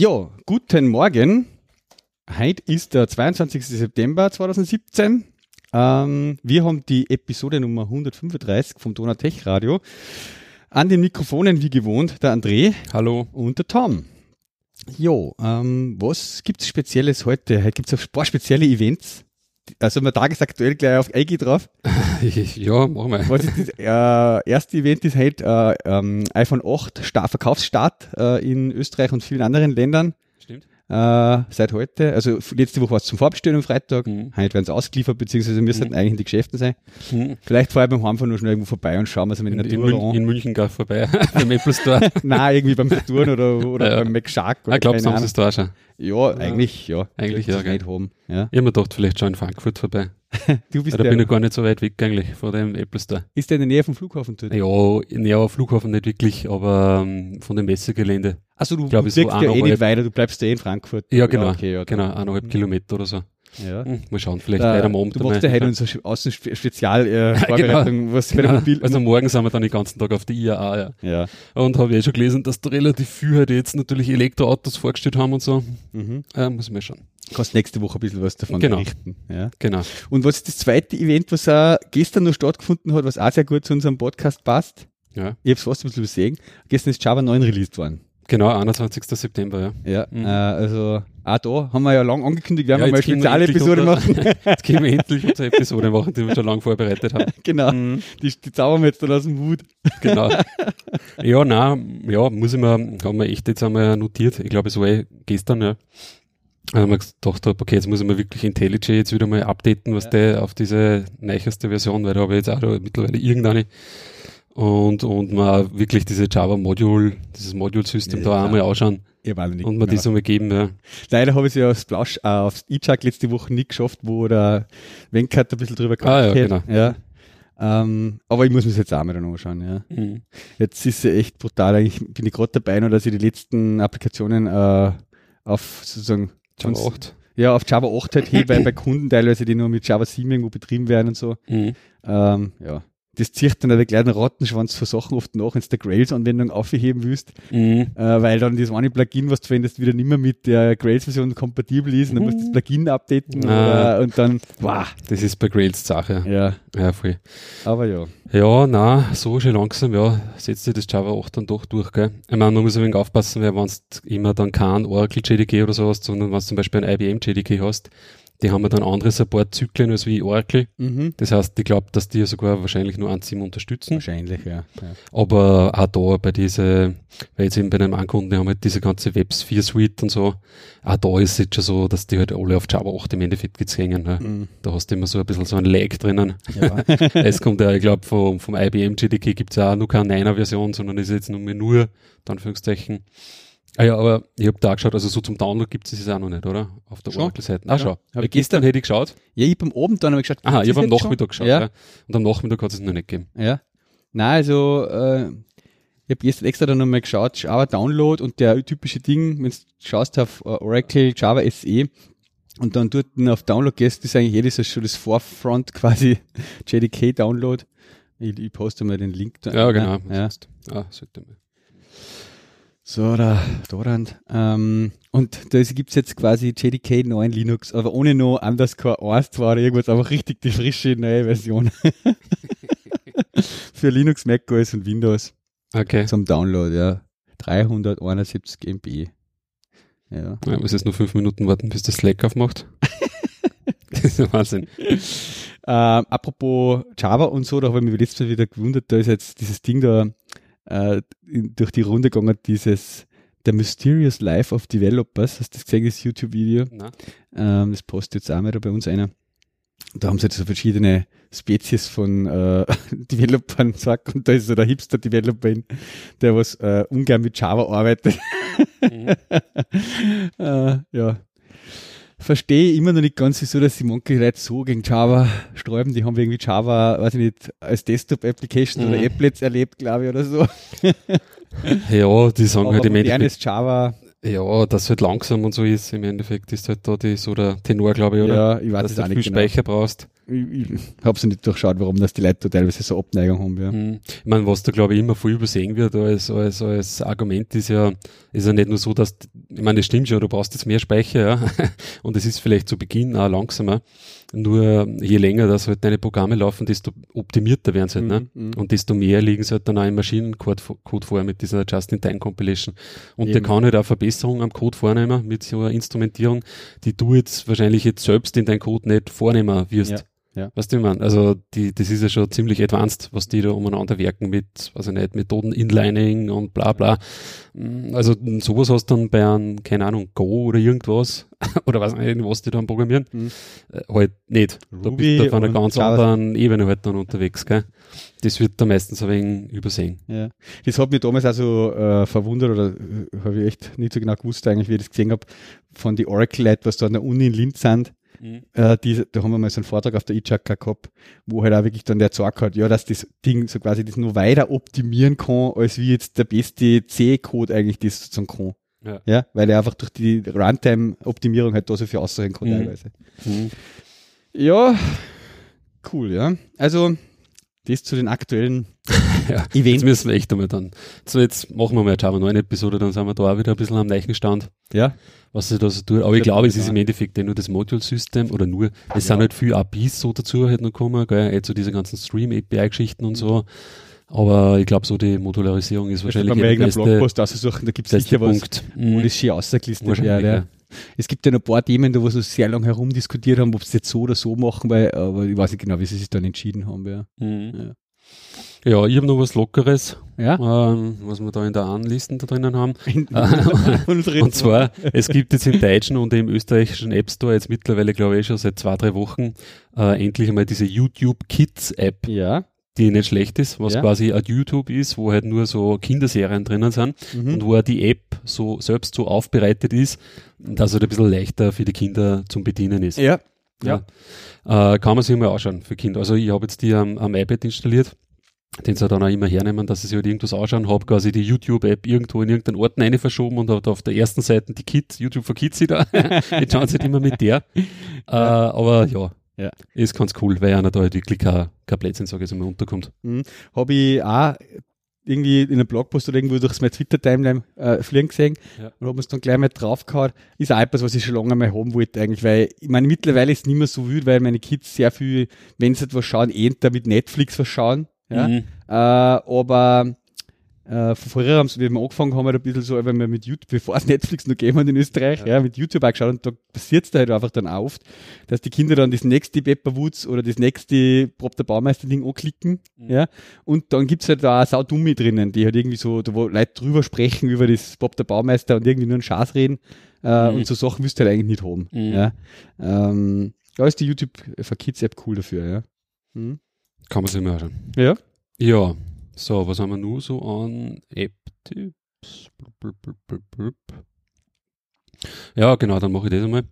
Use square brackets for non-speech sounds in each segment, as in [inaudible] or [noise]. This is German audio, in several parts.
Ja, guten Morgen. Heute ist der 22. September 2017. Ähm, wir haben die Episode Nummer 135 vom Donatech Radio. An den Mikrofonen wie gewohnt der André. Hallo. Und der Tom. Jo, ähm, was gibt's Spezielles heute? Heute gibt's ein paar spezielle Events. Also wir tagesaktuell gleich auf Eigi drauf. [laughs] ja, machen wir. Was ist das äh, erste Event ist halt äh, ähm, iPhone 8 Start, Verkaufsstart äh, in Österreich und vielen anderen Ländern. Äh, seit heute, also letzte Woche war es zum Vorbestellen am Freitag, Mhm. heute werden sie ausgeliefert, beziehungsweise müssen Mhm. eigentlich in die Geschäften sein. Hm. Vielleicht fahren wir beim Heimfahren noch schnell irgendwo vorbei und schauen wir es mit In, der in, Natur Mün an. in München gar vorbei, beim Apple Store. Nein, irgendwie beim Saturn oder, oder Ja, ja. beim McShark. Ah, Ich glaube, keine so haben sie Ahnung. es da schon. Ja, eigentlich, ja. Eigentlich ja, ist gell. nicht haben. Ja. Ich habe mir gedacht, vielleicht schon in Frankfurt vorbei. [laughs] Du bist Ja, da bin ich gar nicht so weit weg eigentlich von dem Apple Store. ist der in der Nähe vom Flughafen dort? Ja, näher Flughafen nicht wirklich, aber ähm, von dem Messegelände. Also du, glaub, du so ja eh nicht weiter, du bleibst ja eh in Frankfurt. Ja, genau. okay, ja, Genau, eineinhalb Mhm. Kilometer oder so. Ja. Hm, mal schauen, vielleicht Da, weiter am Abend du machst ja heute unsere Außenspezial äh, [laughs] Genau. Mobil... Also morgen sind wir dann den ganzen Tag auf der IAA, ja. ja. Und habe eh schon gelesen, dass da relativ viel halt jetzt natürlich Elektroautos vorgestellt haben und so. Mhm. Äh, muss ich mal schauen. Kannst nächste Woche ein bisschen was davon Genau. berichten. Ja. Genau. Und was ist das zweite Event, was auch gestern noch stattgefunden hat, was auch sehr gut zu unserem Podcast passt? Ja. Ich habe es fast ein bisschen übersehen. Gestern ist Java 9 released worden. Genau, 21. September, ja. Ja, Mhm. äh, also auch da haben wir ja lang angekündigt, wir Ja, werden mal eine gehen wir Spezialepisode machen. [laughs] Jetzt können wir endlich unsere Episode machen, die wir schon lange vorbereitet haben. [laughs] genau, Mhm. die, die zaubern wir jetzt dann aus dem Hut. Genau. [laughs] Ja, nein, ja, muss ich mir, haben wir echt jetzt einmal notiert. Ich glaube, es war eh gestern, ja. Da haben wir gedacht, okay, jetzt muss ich mir wirklich IntelliJ jetzt wieder mal updaten, was Ja. der auf diese neueste Version, weil da habe ich jetzt auch mittlerweile irgendeine. Und, und mal wirklich diese Java Module, dieses Module-System Ja, da klar. einmal anschauen Ich weiß nicht. und mir genau. das einmal geben, ja. Leider habe ich es ja aufs Blausch, äh, aufs E-Chuck letzte Woche nicht geschafft, wo der Wenkert ein bisschen drüber Ah, ja, hat. Ja. Ähm, aber ich muss mir jetzt auch mal dann anschauen, ja. Mhm. Jetzt ist es echt brutal. Eigentlich bin ich gerade dabei, noch, dass ich die letzten Applikationen äh, auf sozusagen Java Sonst- 8. ja, auf Java 8 halt hebe, weil bei Kunden teilweise die nur mit Java 7 irgendwo betrieben werden und so. Mhm. Ähm, ja. Das zieht dann der kleinen Rattenschwanz für Sachen oft nach, wenn du der Grails-Anwendung aufheben willst, Mhm. äh, weil dann das eine Plugin, was du verwendest, wieder nicht mehr mit der Grails-Version kompatibel ist und dann musst du das Plugin updaten Ah. oder, und dann, wow, Das ist bei Grails Sache. ja, Ja, voll. aber ja. Ja, na, so schon langsam, ja, setzt sich das Java 8 dann doch durch, gell. Ich meine, man muss ein wenig aufpassen, weil wenn du immer dann kein Oracle JDK oder so hast, sondern wenn du zum Beispiel ein IBM JDK hast, die haben ja dann andere Support-Zyklen als wie Oracle. Mhm. Das heißt, ich glaube, dass die sogar wahrscheinlich nur 1.7 unterstützen. Wahrscheinlich, ja. ja. Aber auch da bei diese, weil jetzt eben bei einem Ankunden, die haben halt diese ganze Web-Sphere Suite und so, auch da ist es jetzt schon so, dass die halt alle auf Java 8 im Endeffekt jetzt hängen. Ne? Mhm. Da hast du immer so ein bisschen so ein Lag drinnen. ja. [laughs] es kommt ja, ich glaube, vom, vom IBM JDK gibt es ja auch noch keine 9er Version, sondern ist jetzt nur mehr nur, in Anführungszeichen. Ah ja, aber ich habe da geschaut, also so zum Download gibt es es auch noch nicht, oder? Auf der. Oracle-Seite. Ah, Ja. Weil ich gestern hätte ich geschaut. ja, ich hab am Abend dann hab ich geschaut, Aha, ich habe am Nachmittag geschaut. Ja. Ja. Und am Nachmittag hat es noch nicht gegeben. Ja. Nein, also äh, ich habe gestern extra dann nochmal geschaut, Java Download und der typische Ding, wenn du schaust auf äh, Oracle Java SE und dann dort auf Download gehst, ist eigentlich jedes schon das Forefront [laughs] quasi JDK Download. Ich, ich poste mal den Link da. Ja, genau. Ja. Ah, sollte mal. So, da, Dorand. Ähm, und da gibt's jetzt quasi JDK 9 Linux, aber ohne noch Underscore 1, 2 oder irgendwas, einfach richtig die frische neue Version. [laughs] Für Linux, macOS und Windows. Okay. zum Download, ja. 371 MB. Ja. Ja, muss jetzt nur fünf Minuten warten, bis der Slack aufmacht. das [laughs] ist [laughs] Wahnsinn. Ähm, apropos Java und so, da habe ich mich letztes Mal wieder gewundert, da ist jetzt dieses Ding da äh, durch die Runde gegangen, dieses The Mysterious Life of Developers. Hast du das gesehen, das YouTube-Video? Ähm, das postet jetzt auch mal da bei uns einer. Da haben sie jetzt so verschiedene Spezies von äh, [laughs] Developern gesagt und da ist so der Hipster-Developer, der was äh, ungern mit Java arbeitet. Mhm. [laughs] äh, ja. Verstehe immer noch nicht ganz, wieso, dass die manche Leute so gegen Java sträuben. Die haben irgendwie Java, weiß ich nicht, als Desktop-Application oder Mhm. Applets erlebt, glaube ich, oder so. Ja, die sagen Aber halt im Endeffekt, Java, Ja, das halt langsam und so ist, im Endeffekt ist halt da die, so der Tenor, glaube ich, oder? Ja, ich weiß Dass es du auch viel nicht genau. Speicher brauchst. Ich, ich hab's nicht durchschaut, warum das die Leute da teilweise so Abneigung haben, ja. Mhm. Ich meine, was da glaube ich immer viel übersehen wird als, als, als Argument ist ja, ist ja nicht nur so, dass, ich meine, das stimmt schon, du brauchst jetzt mehr Speicher, ja, [laughs] und es ist vielleicht zu Beginn auch langsamer, nur je länger das halt deine Programme laufen, desto optimierter werden sie halt, ne? Mhm, mhm. Und desto mehr liegen sie halt dann auch im Maschinencode Code vor mit dieser Just-in-Time-Compilation. Und der Eben. kann halt auch Verbesserungen am Code vornehmen mit so einer Instrumentierung, die du jetzt wahrscheinlich jetzt selbst in dein Code nicht vornehmen wirst. Ja, ja. Weißt du, ich meine? Also, die, das ist ja schon ziemlich advanced, was die da umeinander werken mit, also nicht, Methoden Inlining und bla, bla. Mm, Also, sowas hast du dann bei einem, keine Ahnung, Go oder irgendwas, [laughs] oder was, nicht, was die dann programmieren, Mhm. äh, halt nicht. Da Ruby bist du auf einer ganz anderen Ebene halt dann unterwegs, gell? Das wird da meistens ein wenig übersehen. Ja. Das hat mich damals also äh, verwundert oder äh, habe ich echt nicht so genau gewusst eigentlich, wie ich das gesehen habe, von die Oracle-Leuten, was da an der Uni in Linz sind. Äh, die, da haben wir mal so einen Vortrag auf der ICHAKA gehabt, wo halt auch wirklich dann der gesagt hat, ja, dass das Ding so quasi das nur weiter optimieren kann, als wie jetzt der beste C-Code eigentlich das sozusagen kann. Ja. ja, weil er einfach durch die Runtime-Optimierung halt da so viel aussagen kann Mhm. teilweise. Mhm. Ja, cool, ja. Also, das zu den aktuellen [laughs] Ja, Jetzt Events. müssen wir echt einmal dann. So, jetzt machen wir mal eine Java 9 Episode, dann sind wir da auch wieder ein bisschen am Stand. Ja, was sie da so tut. Aber ich glaube, es ist im Endeffekt eh nur das Module-System oder nur, es Ja. sind halt viel APIs so dazu halt noch gekommen, gell, eh zu diese ganzen Stream-API-Geschichten und so. Aber ich glaube, so die Modularisierung ist wahrscheinlich beim eh der beste, Blogpost aussuchen, da gibt es sicher was, Punkt. wo Mhm. das schön ausgelistet Wahrscheinlich, wird. Ja. Ja. Es gibt ja noch ein paar Themen, da wo sie sehr lange herumdiskutiert haben, ob sie jetzt so oder so machen, weil, aber ich weiß nicht genau, wie sie sich dann entschieden haben. Ja, Mhm. Ja, ich habe noch was Lockeres, ja? ähm, was wir da in der Anlisten da drinnen haben. [laughs] [laughs] Und zwar, es gibt jetzt im deutschen und im österreichischen App Store jetzt mittlerweile, glaube ich, schon seit zwei, drei Wochen äh, endlich einmal diese YouTube Kids App, ja, die nicht schlecht ist, was Ja. quasi ein YouTube ist, wo halt nur so Kinderserien drinnen sind mhm. und wo auch die App so selbst so aufbereitet ist, dass es halt ein bisschen leichter für die Kinder zum Bedienen ist. ja, ja. Äh, kann man sich mal anschauen für Kinder. Also ich habe jetzt die am, am iPad installiert, den sie dann auch immer hernehmen, dass sie sich halt irgendwas anschauen, habe quasi die YouTube-App irgendwo in irgendeinen Ort rein verschoben und habe auf der ersten Seite die Kids, YouTube for Kids da. [laughs] Jetzt schauen sie halt immer mit der. Äh, aber ja, Ja. ist ganz cool, weil einer da halt wirklich kein, kein Blödsinn, sage ich mal, unterkommt. habe ich auch irgendwie in einem Blogpost oder irgendwo durch meine Twitter-Timeline äh, fliegen gesehen Ja. und habe es dann gleich mal draufgehauen. Ist auch etwas, was ich schon lange mal haben wollte eigentlich, weil ich meine, mittlerweile ist es nicht mehr so wild, weil meine Kids sehr viel, wenn sie etwas schauen, eher mit Netflix was schauen. Ja? Mhm. Äh, aber äh, von früher haben sie, wie wir angefangen haben, halt ein bisschen so, wenn wir mit YouTube, bevor es [laughs] Netflix noch gegeben hat in Österreich, ja. mit YouTube auch geschaut und da passiert es da halt einfach dann oft, dass die Kinder dann das nächste Pepper Woods oder das nächste Prop der Baumeister Ding anklicken, Mhm. ja, und dann gibt's halt da auch sau Dummi drinnen, die halt irgendwie so, da wo Leute drüber sprechen über das Bob der Baumeister und irgendwie nur einen Schaß reden, äh, Mhm. und so Sachen wirst du halt eigentlich nicht haben, Mhm. ja. Ähm, da ist die YouTube for Kids App cool dafür, ja. Mhm. Kann man sich anschauen. Ja. Ja, so, was haben wir nur so an App-Tipps? Ja, genau, dann mache ich das einmal.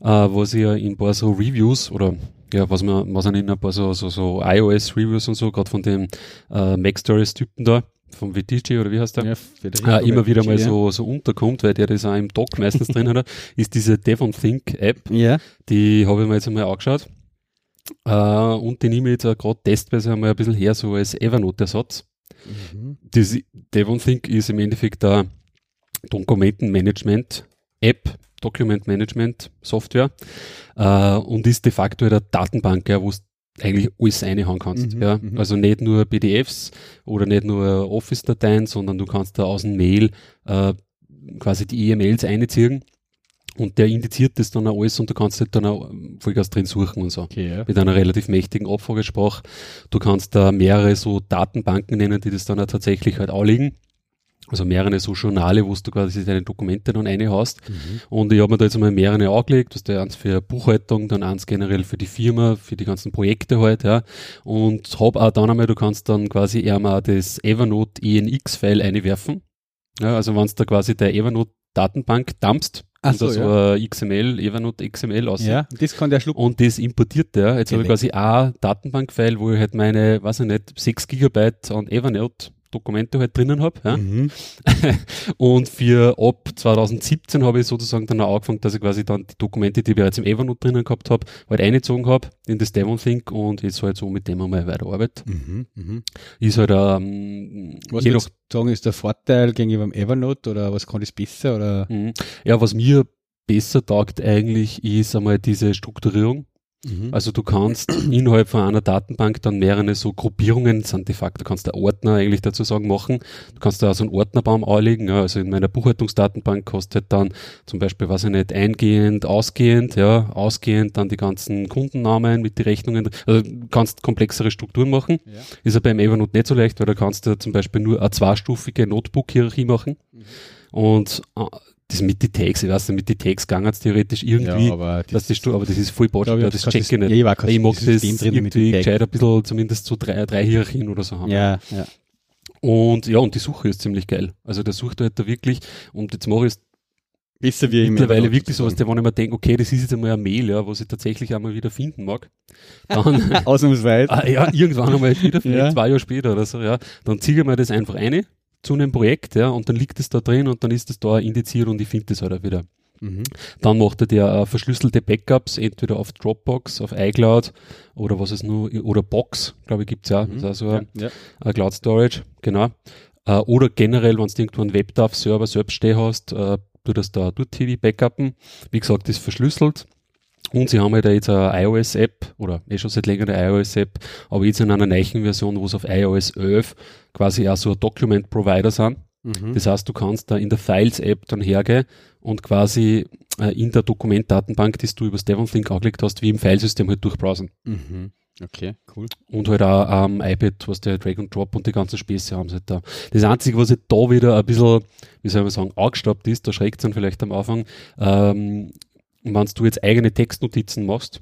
Äh, was ich ja in ein paar so Reviews oder ja, was man, was man in ein paar so, so, so iOS-Reviews und so, gerade von dem äh, Mac Stories-Typen da, vom VTG oder wie heißt der? ja äh, immer wieder mal so, so unterkommt, weil der das auch im Dock meistens drin hat, [laughs] ist diese Devon Think App. Ja. Die habe ich mir jetzt einmal angeschaut. Äh, und die nehme ich jetzt auch gerade testweise einmal ein bisschen her, so als Evernote-Ersatz. Mhm. Das Devon Think ist im Endeffekt eine Dokumentenmanagement-App, Document Management Software äh, und ist de facto eine Datenbank, ja, wo du eigentlich alles reinhauen kannst. Mhm, ja. mhm. Also nicht nur PDFs oder nicht nur Office-Dateien, sondern du kannst da aus dem Mail äh, quasi die E-Mails einziehen und der indiziert das dann auch alles und du kannst halt dann auch Vollgas drin suchen und so Okay, ja. mit einer relativ mächtigen Abfragesprache. Du kannst da mehrere so Datenbanken nennen, die das dann auch tatsächlich halt anlegen. Also mehrere so Journale, wo du quasi deine Dokumente dann reinhaust. Mhm. Und ich habe mir da jetzt einmal mehrere angelegt, das ist eins für Buchhaltung, dann eins generell für die Firma, für die ganzen Projekte halt, ja. Und hab auch dann einmal, du kannst dann quasi eher mal das Evernote ENX-File einwerfen. Ja, also wenn du da quasi der Evernote Datenbank dumpst, Ach so, so ein XML, Evernote XML aus. Ja, das kann der schlucken. Und das importiert der. Jetzt habe ich Gelenk. quasi ein Datenbank-File, wo ich halt meine, weiß ich nicht, 6 Gigabyte an Evernote Dokumente halt drinnen habe. Ja. Mhm. [laughs] Und für ab 2017 habe ich sozusagen dann auch angefangen, dass ich quasi dann die Dokumente, die ich bereits im Evernote drinnen gehabt habe, halt eingezogen habe in das Devonthink und jetzt halt so mit dem einmal weiterarbeite. Mhm. Mhm. Ist halt ähm, Was je du sagen, ist der Vorteil gegenüber dem Evernote oder was kann das besser? Oder? Mhm. Ja, was mir besser taugt eigentlich, ist einmal diese Strukturierung. Mhm. Also du kannst [clears throat] innerhalb von einer Datenbank dann mehrere so Gruppierungen, sind de facto, kannst du Ordner eigentlich dazu sagen, machen. Du kannst da so einen Ordnerbaum anlegen. Ja. Also in meiner Buchhaltungsdatenbank halt dann zum Beispiel, weiß ich nicht, eingehend, ausgehend, ja, ausgehend dann die ganzen Kundennamen mit den Rechnungen. Also du kannst komplexere Strukturen machen. Ja. Ist ja beim Evernote nicht so leicht, weil da kannst du zum Beispiel nur eine zweistufige Notebook-Hierarchie machen. Mhm. Und äh, das mit die Tags, ich weiß nicht, mit die Tags ging es theoretisch irgendwie, ja, aber dass die Stu aber das ist voll Botsch, glaub ich, ja, das kannst check ich nicht. Ja, ich, war ich mag das drin irgendwie gescheit ein bisschen, zumindest so drei, drei Hierarchien oder so haben. Ja, ja. Und ja, und die Suche ist ziemlich geil. Also der sucht halt da wirklich, und jetzt mache ich es Besser wie mittlerweile wirklich sowas, der, wenn ich mir denke, okay, das ist jetzt einmal ein Mail, ja, was ich tatsächlich einmal wieder finden mag, dann, [laughs] Ausnahmsweise. ah, ja, irgendwann einmal wieder, vielleicht [laughs] Ja. zwei Jahre später oder so, ja, dann ziehe ich mir das einfach eine zu einem Projekt, ja, und dann liegt es da drin und dann ist das da indiziert und ich finde das halt auch wieder. Mhm. Dann macht er dir äh, verschlüsselte Backups, entweder auf Dropbox, auf iCloud oder was es nur, oder Box, glaube ich, gibt's ja. Mhm. Das ist also Ja, ein ja. äh, Cloud Storage, genau. Äh, oder generell, wenn du irgendwo einen WebDAV-Server selbst stehen hast, äh, du das da durch TV backuppen. Wie gesagt, ist verschlüsselt. Und sie haben halt jetzt eine iOS-App, oder eh schon seit längerem eine iOS-App, aber jetzt in einer neuen Version, wo es auf iOS 11 quasi auch so ein Document-Provider sind. Mhm. Das heißt, du kannst da in der Files-App dann hergehen und quasi äh, in der Dokumentdatenbank, die du über Devonthink angelegt hast, wie im Filesystem halt durchbrowsen. Mhm. Okay, cool. Und halt auch am iPad, was der Drag and Drop und die ganzen Späße haben sie halt da. Das Einzige, was halt da wieder ein bisschen, wie soll man sagen, angestaubt ist, da schreckt es dann vielleicht am Anfang, ähm, wenn du jetzt eigene Textnotizen machst,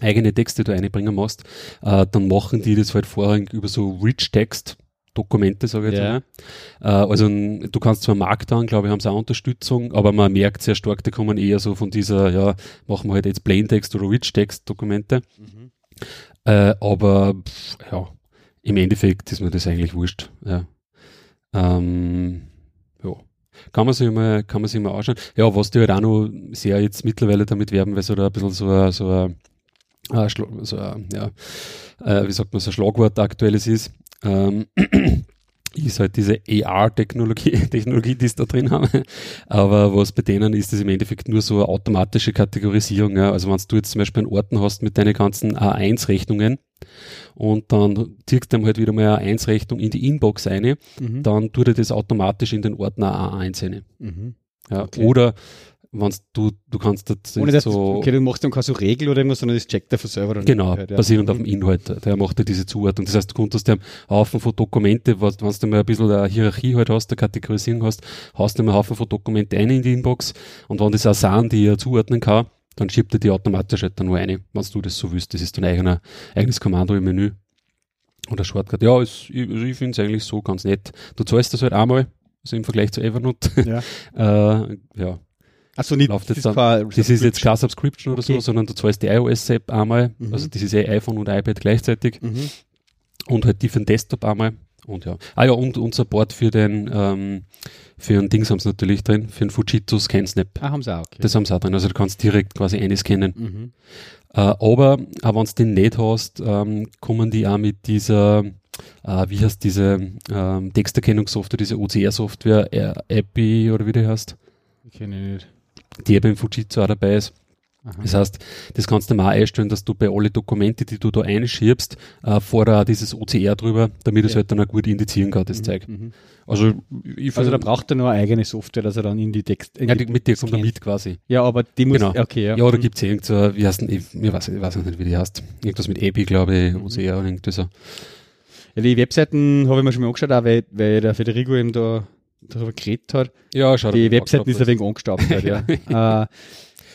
eigene Texte du einbringen musst, äh, dann machen die das halt vorrangig über so Rich Text Dokumente, sage ich jetzt Ja. mal. Äh, also du kannst zwar Markdown, glaube ich, haben sie auch Unterstützung, aber man merkt sehr stark, die kommen eher so von dieser, ja, machen wir halt jetzt Plaintext oder Rich Text Dokumente. Mhm. Äh, aber pff, ja, im Endeffekt ist mir das eigentlich wurscht. Ja. Ähm. Kann man sich mal, kann man sich mal anschauen. Ja, was die halt auch noch sehr jetzt mittlerweile damit werben, weil so da ein bisschen so ein, so so ja, äh, wie sagt man, so ein Schlagwort aktuelles ist, ähm, [clears throat] ist halt diese AR-Technologie, [laughs] Technologie, die sie da drin haben. Aber was bei denen ist, ist im Endeffekt nur so eine automatische Kategorisierung. Ja. Also wenn du jetzt zum Beispiel einen Orten hast mit deinen ganzen A1-Rechnungen und dann ziehst du halt wieder mal eine A1-Rechnung in die Inbox eine, Mhm. dann tut er das automatisch in den Ordner A1 eine. Mhm. Ja. Okay. Oder wenn du, du kannst das Ohne dass so okay, du machst dann keine so Regel oder irgendwas, sondern das checkt der von selber. dann. Genau, Ja, ja. basierend auf dem Inhalt. Der macht ja diese Zuordnung. Das heißt, du konntest einen Haufen von Dokumente, was, wenn du mal ein bisschen eine Hierarchie halt hast, eine Kategorisierung hast, hast du mal einen Haufen von Dokumente ein in die Inbox und wenn das auch sind, die er zuordnen kann, dann schiebt er die automatisch halt dann nur eine, wenn du das so willst. Das ist dein eigener, eigenes Kommando im Menü. Oder Shortcut. Ja, es, ich, also ich finde es eigentlich so ganz nett. Du zahlst das halt einmal, also im Vergleich zu Evernote. Ja. [laughs] äh, ja, Achso, nicht, Läuft das jetzt dann- das ist jetzt keine Subscription oder Okay. so, sondern du zahlst die iOS-App einmal, Mhm. also das ist eh iPhone und iPad gleichzeitig Mhm. und halt die für den Desktop einmal. Und ja. Ah ja, und, und Support für den, ähm, für den Dings haben sie natürlich drin, für den Fujitsu ScanSnap. Ah, haben sie auch, okay. Das haben sie auch drin, also du kannst direkt quasi einscannen. mhm. Äh, aber auch wenn du den nicht hast, ähm, kommen die auch mit dieser, äh, wie heißt diese ähm, Texterkennungssoftware, diese OCR-Software, äh, API oder wie die heißt, Kenne ich nicht. Die beim Fujitsu auch dabei ist. Aha. Das heißt, das kannst du mal einstellen, dass du bei alle Dokumente, die du da einschiebst, äh, vorher auch dieses OCR drüber, damit es Ja. halt dann auch gut indizieren kann, das Mhm, Zeug. mhm. Also, ich Also da braucht er nur eine eigene Software, dass er dann in die Text. In ja, die, mit dir kommt er mit quasi. Ja, aber die muss. Genau. Okay, ja. Ja, oder Mhm. gibt's irgend so, wie heißt denn, ich, ich, weiß, ich weiß nicht, wie die heißt. Irgendwas mit EPI, glaube ich, Mhm. OCR oder irgendwie so. Ja, die Webseiten habe ich mir schon mal angeschaut, auch weil, weil der Federico eben da darüber geredet hat. Ja, schau Die Webseiten ist ein wenig angestaubt halt, ja. [laughs] äh,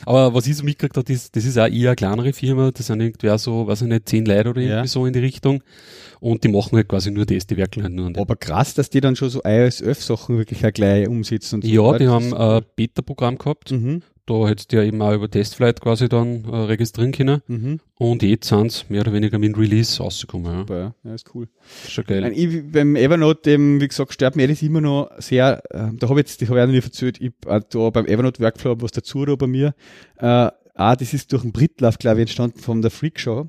Aber was ich so mitgekriegt habe, das, das ist auch eher eine kleinere Firma, das sind irgendwie auch so, weiß ich nicht, zehn Leute oder Ja. irgendwie so in die Richtung. Und die machen halt quasi nur das, die werkeln halt nur an dem. Aber krass, dass die dann schon so iOS 11 Sachen wirklich auch gleich umsetzen. Und so. Ja, die haben ein Beta-Programm gehabt. Mhm, Da hättest du ja eben auch über Testflight quasi dann äh, registrieren können. mhm, Und jetzt sind sie mehr oder weniger mit dem Release rausgekommen. Ja. super, ja. ja, ist cool. Schon Nein, geil. ich, beim Evernote, dem, wie gesagt, stört mir das immer noch sehr, äh, da habe ich jetzt, das habe ich auch noch nicht erzählt, ich auch da beim Evernote Workflow was dazu da bei mir. Äh, ah, das ist durch einen Britlauf, glaube ich, entstanden von der Freak Show.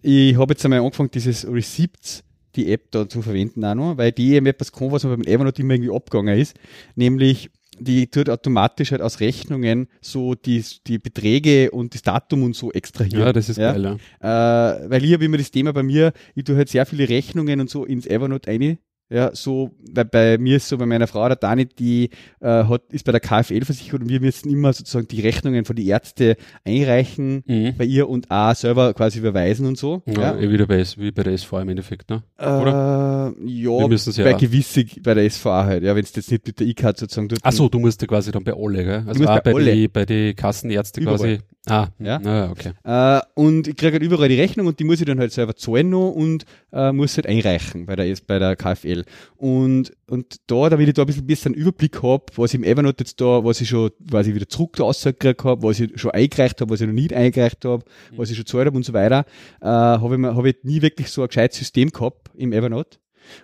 Ich habe jetzt einmal angefangen, dieses Receipts, die App da zu verwenden auch noch, weil die eben etwas kann, was mir beim Evernote immer irgendwie abgegangen ist, nämlich die tut automatisch halt aus Rechnungen so die, die Beträge und das Datum und so extrahieren. Ja, das ist ja? geil. Ja. Äh, weil ich habe immer das Thema bei mir, ich tue halt sehr viele Rechnungen und so ins Evernote rein. Ja, so, weil bei mir ist so, bei meiner Frau, der Dani, die äh, hat, ist bei der KfL versichert und wir müssen immer sozusagen die Rechnungen von die Ärzte einreichen Mhm. bei ihr und auch selber quasi überweisen und so. Ja, eh wieder bei, wie bei der SV im Endeffekt, ne? oder? Äh, ja, ja bei gewisse, bei der SVA halt, ja, wenn es jetzt nicht mit der E-Card sozusagen tut. Ach so, du musst ja quasi dann bei alle, gell? Also auch bei bei, alle. die, bei die Kassenärzte Überall. quasi. Ah, Ja. ja, okay. Äh, und ich kriege halt überall die Rechnung und die muss ich dann halt selber zahlen noch und äh, muss halt einreichen bei der, bei der KfL. Und, und da, damit ich da ein bisschen besser einen Überblick habe, was ich im Evernote jetzt da, was ich schon quasi wieder zurück da rausgekriegt habe, was ich schon eingereicht habe, was ich noch nicht eingereicht habe, was ich schon gezahlt habe und so weiter, äh, habe ich, mir- hab ich nie wirklich so ein gescheites System gehabt im Evernote.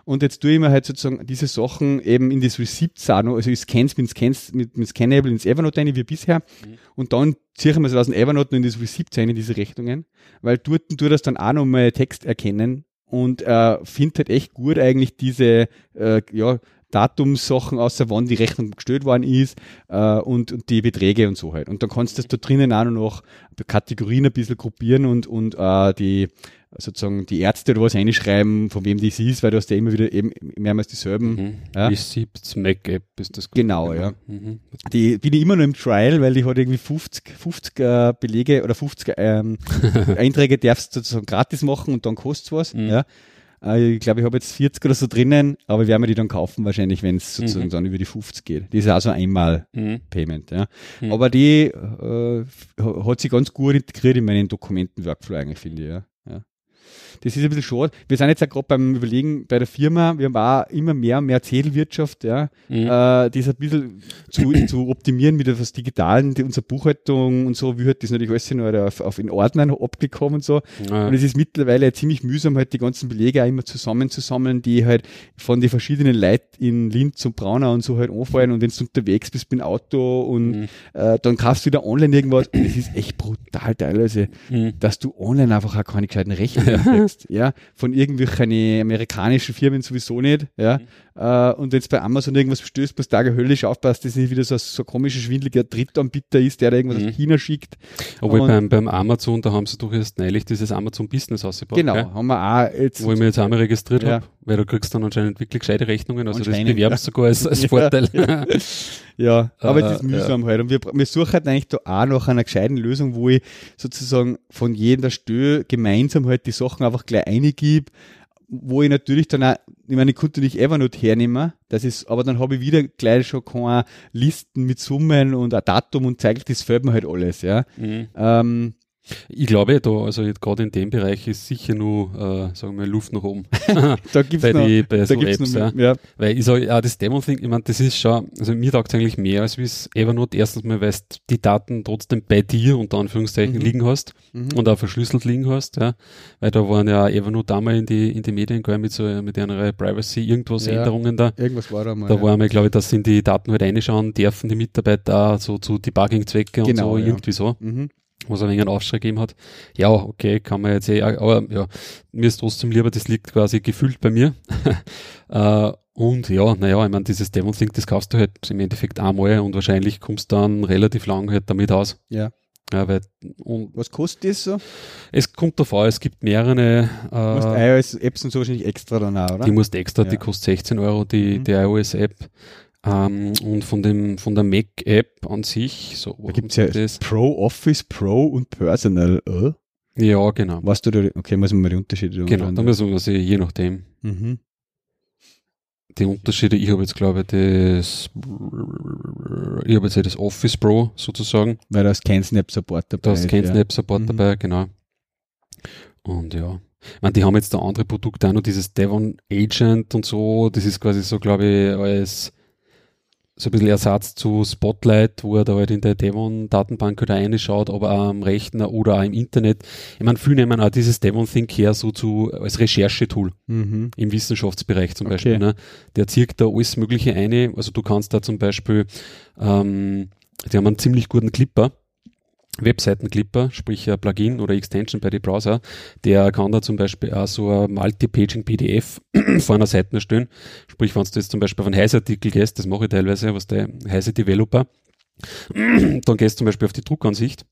Und jetzt tue ich mir halt sozusagen diese Sachen eben in das Receipts auch noch, also ich scan's mit, Scans, mit dem Scannable ins Evernote rein, wie bisher. Und dann ziehe ich mir das aus dem Evernote noch in das Receipt rein, in diese Rechnungen. Weil dort tue das dann auch nochmal Text erkennen und äh, finde halt echt gut eigentlich diese, äh, ja, Datumssachen, außer wann die Rechnung gestellt worden ist äh, und, und die Beträge und so halt. Und dann kannst du das da drinnen auch noch Kategorien ein bisschen gruppieren und, und äh, die sozusagen die Ärzte oder was reinschreiben, von wem das ist, weil du hast ja immer wieder eben mehrmals dieselben. Mhm. Ja. Receipts Mac App ist das. Genau, ja. Mhm. Die bin ich immer noch im Trial, weil die hat irgendwie 50, 50 äh, Belege oder 50 ähm, [laughs] Einträge darfst du sozusagen gratis machen und dann kostet was. Mhm. Ja. Äh, ich glaube, ich habe jetzt 40 oder so drinnen, aber werden wir die dann kaufen wahrscheinlich, wenn es sozusagen Mhm. dann über die 50 geht. Die ist auch so einmal Mhm. Payment, ja. Mhm. Aber die äh, hat sich ganz gut integriert in meinen Dokumenten-Workflow eigentlich, finde ich, ja. Ja. Das ist ein bisschen schade. Wir sind jetzt auch gerade beim Überlegen bei der Firma, wir haben auch immer mehr und mehr Zettelwirtschaft, ja, Mhm. äh, das ein bisschen zu, [clears throat] zu optimieren mit etwas Digitalen, die, unsere Buchhaltung und so, wie hat das natürlich alles noch auf, auf in Ordnern abgekommen und so. Ja. Und es ist mittlerweile ziemlich mühsam, halt die ganzen Belege auch immer zusammenzusammeln, die halt von den verschiedenen Leuten in Linz und Braunau und so halt anfallen und wenn du unterwegs bist mit dem Auto und Mhm. äh, dann kaufst du wieder online irgendwas und es ist echt brutal teilweise, Mhm. dass du online einfach auch keine gescheiten Rechnungen kriegst, ja, von irgendwelchen amerikanischen Firmen sowieso nicht, ja, Mhm. äh, und wenn du bei Amazon irgendwas bestellst, musst du da höllisch aufpassen, dass es nicht wieder so, so ein komischer, schwindeliger Drittanbieter ist, der da irgendwas Mhm. aus China schickt. Obwohl Und- beim, beim Amazon, da haben sie doch erst neulich dieses Amazon Business ausgebaut. Genau, Gell? haben wir auch jetzt. Wo ich mich jetzt einmal registriert Ja. habe, weil du kriegst dann anscheinend wirklich gescheite Rechnungen, also das bewerbst du sogar als, als [laughs] Ja. Vorteil. [laughs] Ja, aber es Äh, ist mühsam halt. Und wir, wir suchen halt eigentlich da auch nach einer gescheiten Lösung, wo ich sozusagen von jeder Stelle gemeinsam halt die Sachen einfach gleich eingib, wo ich natürlich dann auch, ich meine, ich konnte nicht Evernote hernehmen, das ist, aber dann habe ich wieder gleich schon keine Listen mit Summen und ein Datum und zeigt, das fällt mir halt alles, ja. Mhm. Ähm, Ich glaube, da, also gerade in dem Bereich ist sicher nur, äh, sagen wir, Luft nach oben. [laughs] da gibt's bei noch, die, bei da so gibt's Apps, noch, ja. ja. Weil ich sage, ja, das Demo Thing, ich meine, das ist schon, also mir taugt eigentlich mehr als wie es Evernote. Erstens mal, weil die Daten trotzdem bei dir unter Anführungszeichen Mhm. liegen hast Mhm. und auch verschlüsselt liegen hast, ja. Weil da waren ja Evernote einmal in die, in die Medien gegangen mit so, mit einer Privacy, irgendwas Ja. Änderungen da. Irgendwas war da mal. Da ja. war einmal, glaube ich, dass in die Daten halt reinschauen dürfen, die Mitarbeiter auch so zu Debugging-Zwecke und Genau, so, ja. irgendwie so Mhm. Was ein wenig einen Aufschrei gegeben hat. Ja, okay, kann man jetzt eh, aber ja, mir ist trotzdem lieber, das liegt quasi gefühlt bei mir. [laughs] äh, und ja, naja, ich meine, dieses Demon Link, das kaufst du halt im Endeffekt einmal und wahrscheinlich kommst du dann relativ lang halt damit aus. Ja. Ja, weil, und Was kostet das so? es kommt davor, es gibt mehrere, Du musst äh, iOS-Apps und so wahrscheinlich extra dann auch, oder? die musst extra, die Ja. kostet 16 Euro, die, Mhm. die iOS-App. Ähm, und von dem, von der Mac-App an sich, so, Da gibt's ja das, Pro Office, Pro und Personal. Äh? ja, genau. Was du da, okay, muss man mal die Unterschiede Genau, da müssen wir sie, je nachdem. mhm. die Unterschiede, ich habe jetzt glaube ich das, ich habe jetzt ja das Office Pro sozusagen, Weil da ist kein Snap-Support dabei. da ist kein ja. Snap Support Mhm. dabei, genau. Und ja, Ich meine, die haben jetzt da andere Produkte auch noch, dieses Devon Agent und so, das ist quasi so, glaube ich, als so ein bisschen Ersatz zu Spotlight, wo er da halt in der Devon-Datenbank halt reinschaut, aber auch am Rechner oder auch im Internet. Ich meine, viele nehmen auch dieses Devon Think her so zu, als Recherchetool Mhm. im Wissenschaftsbereich zum Okay. Beispiel. Ne? Der zieht da alles Mögliche eine. Also du kannst da zum Beispiel, ähm, die haben einen ziemlich guten Clipper, Webseiten-Clipper, sprich ein Plugin oder Extension bei den Browser, der kann da zum Beispiel auch so ein Multi-Paging-PDF [clears throat] vor einer Seite erstellen. Sprich, wenn du jetzt zum Beispiel auf einen Heiß-Artikel gehst, das mache ich teilweise, was der heiße Developer, [clears throat] dann gehst du zum Beispiel auf die Druckansicht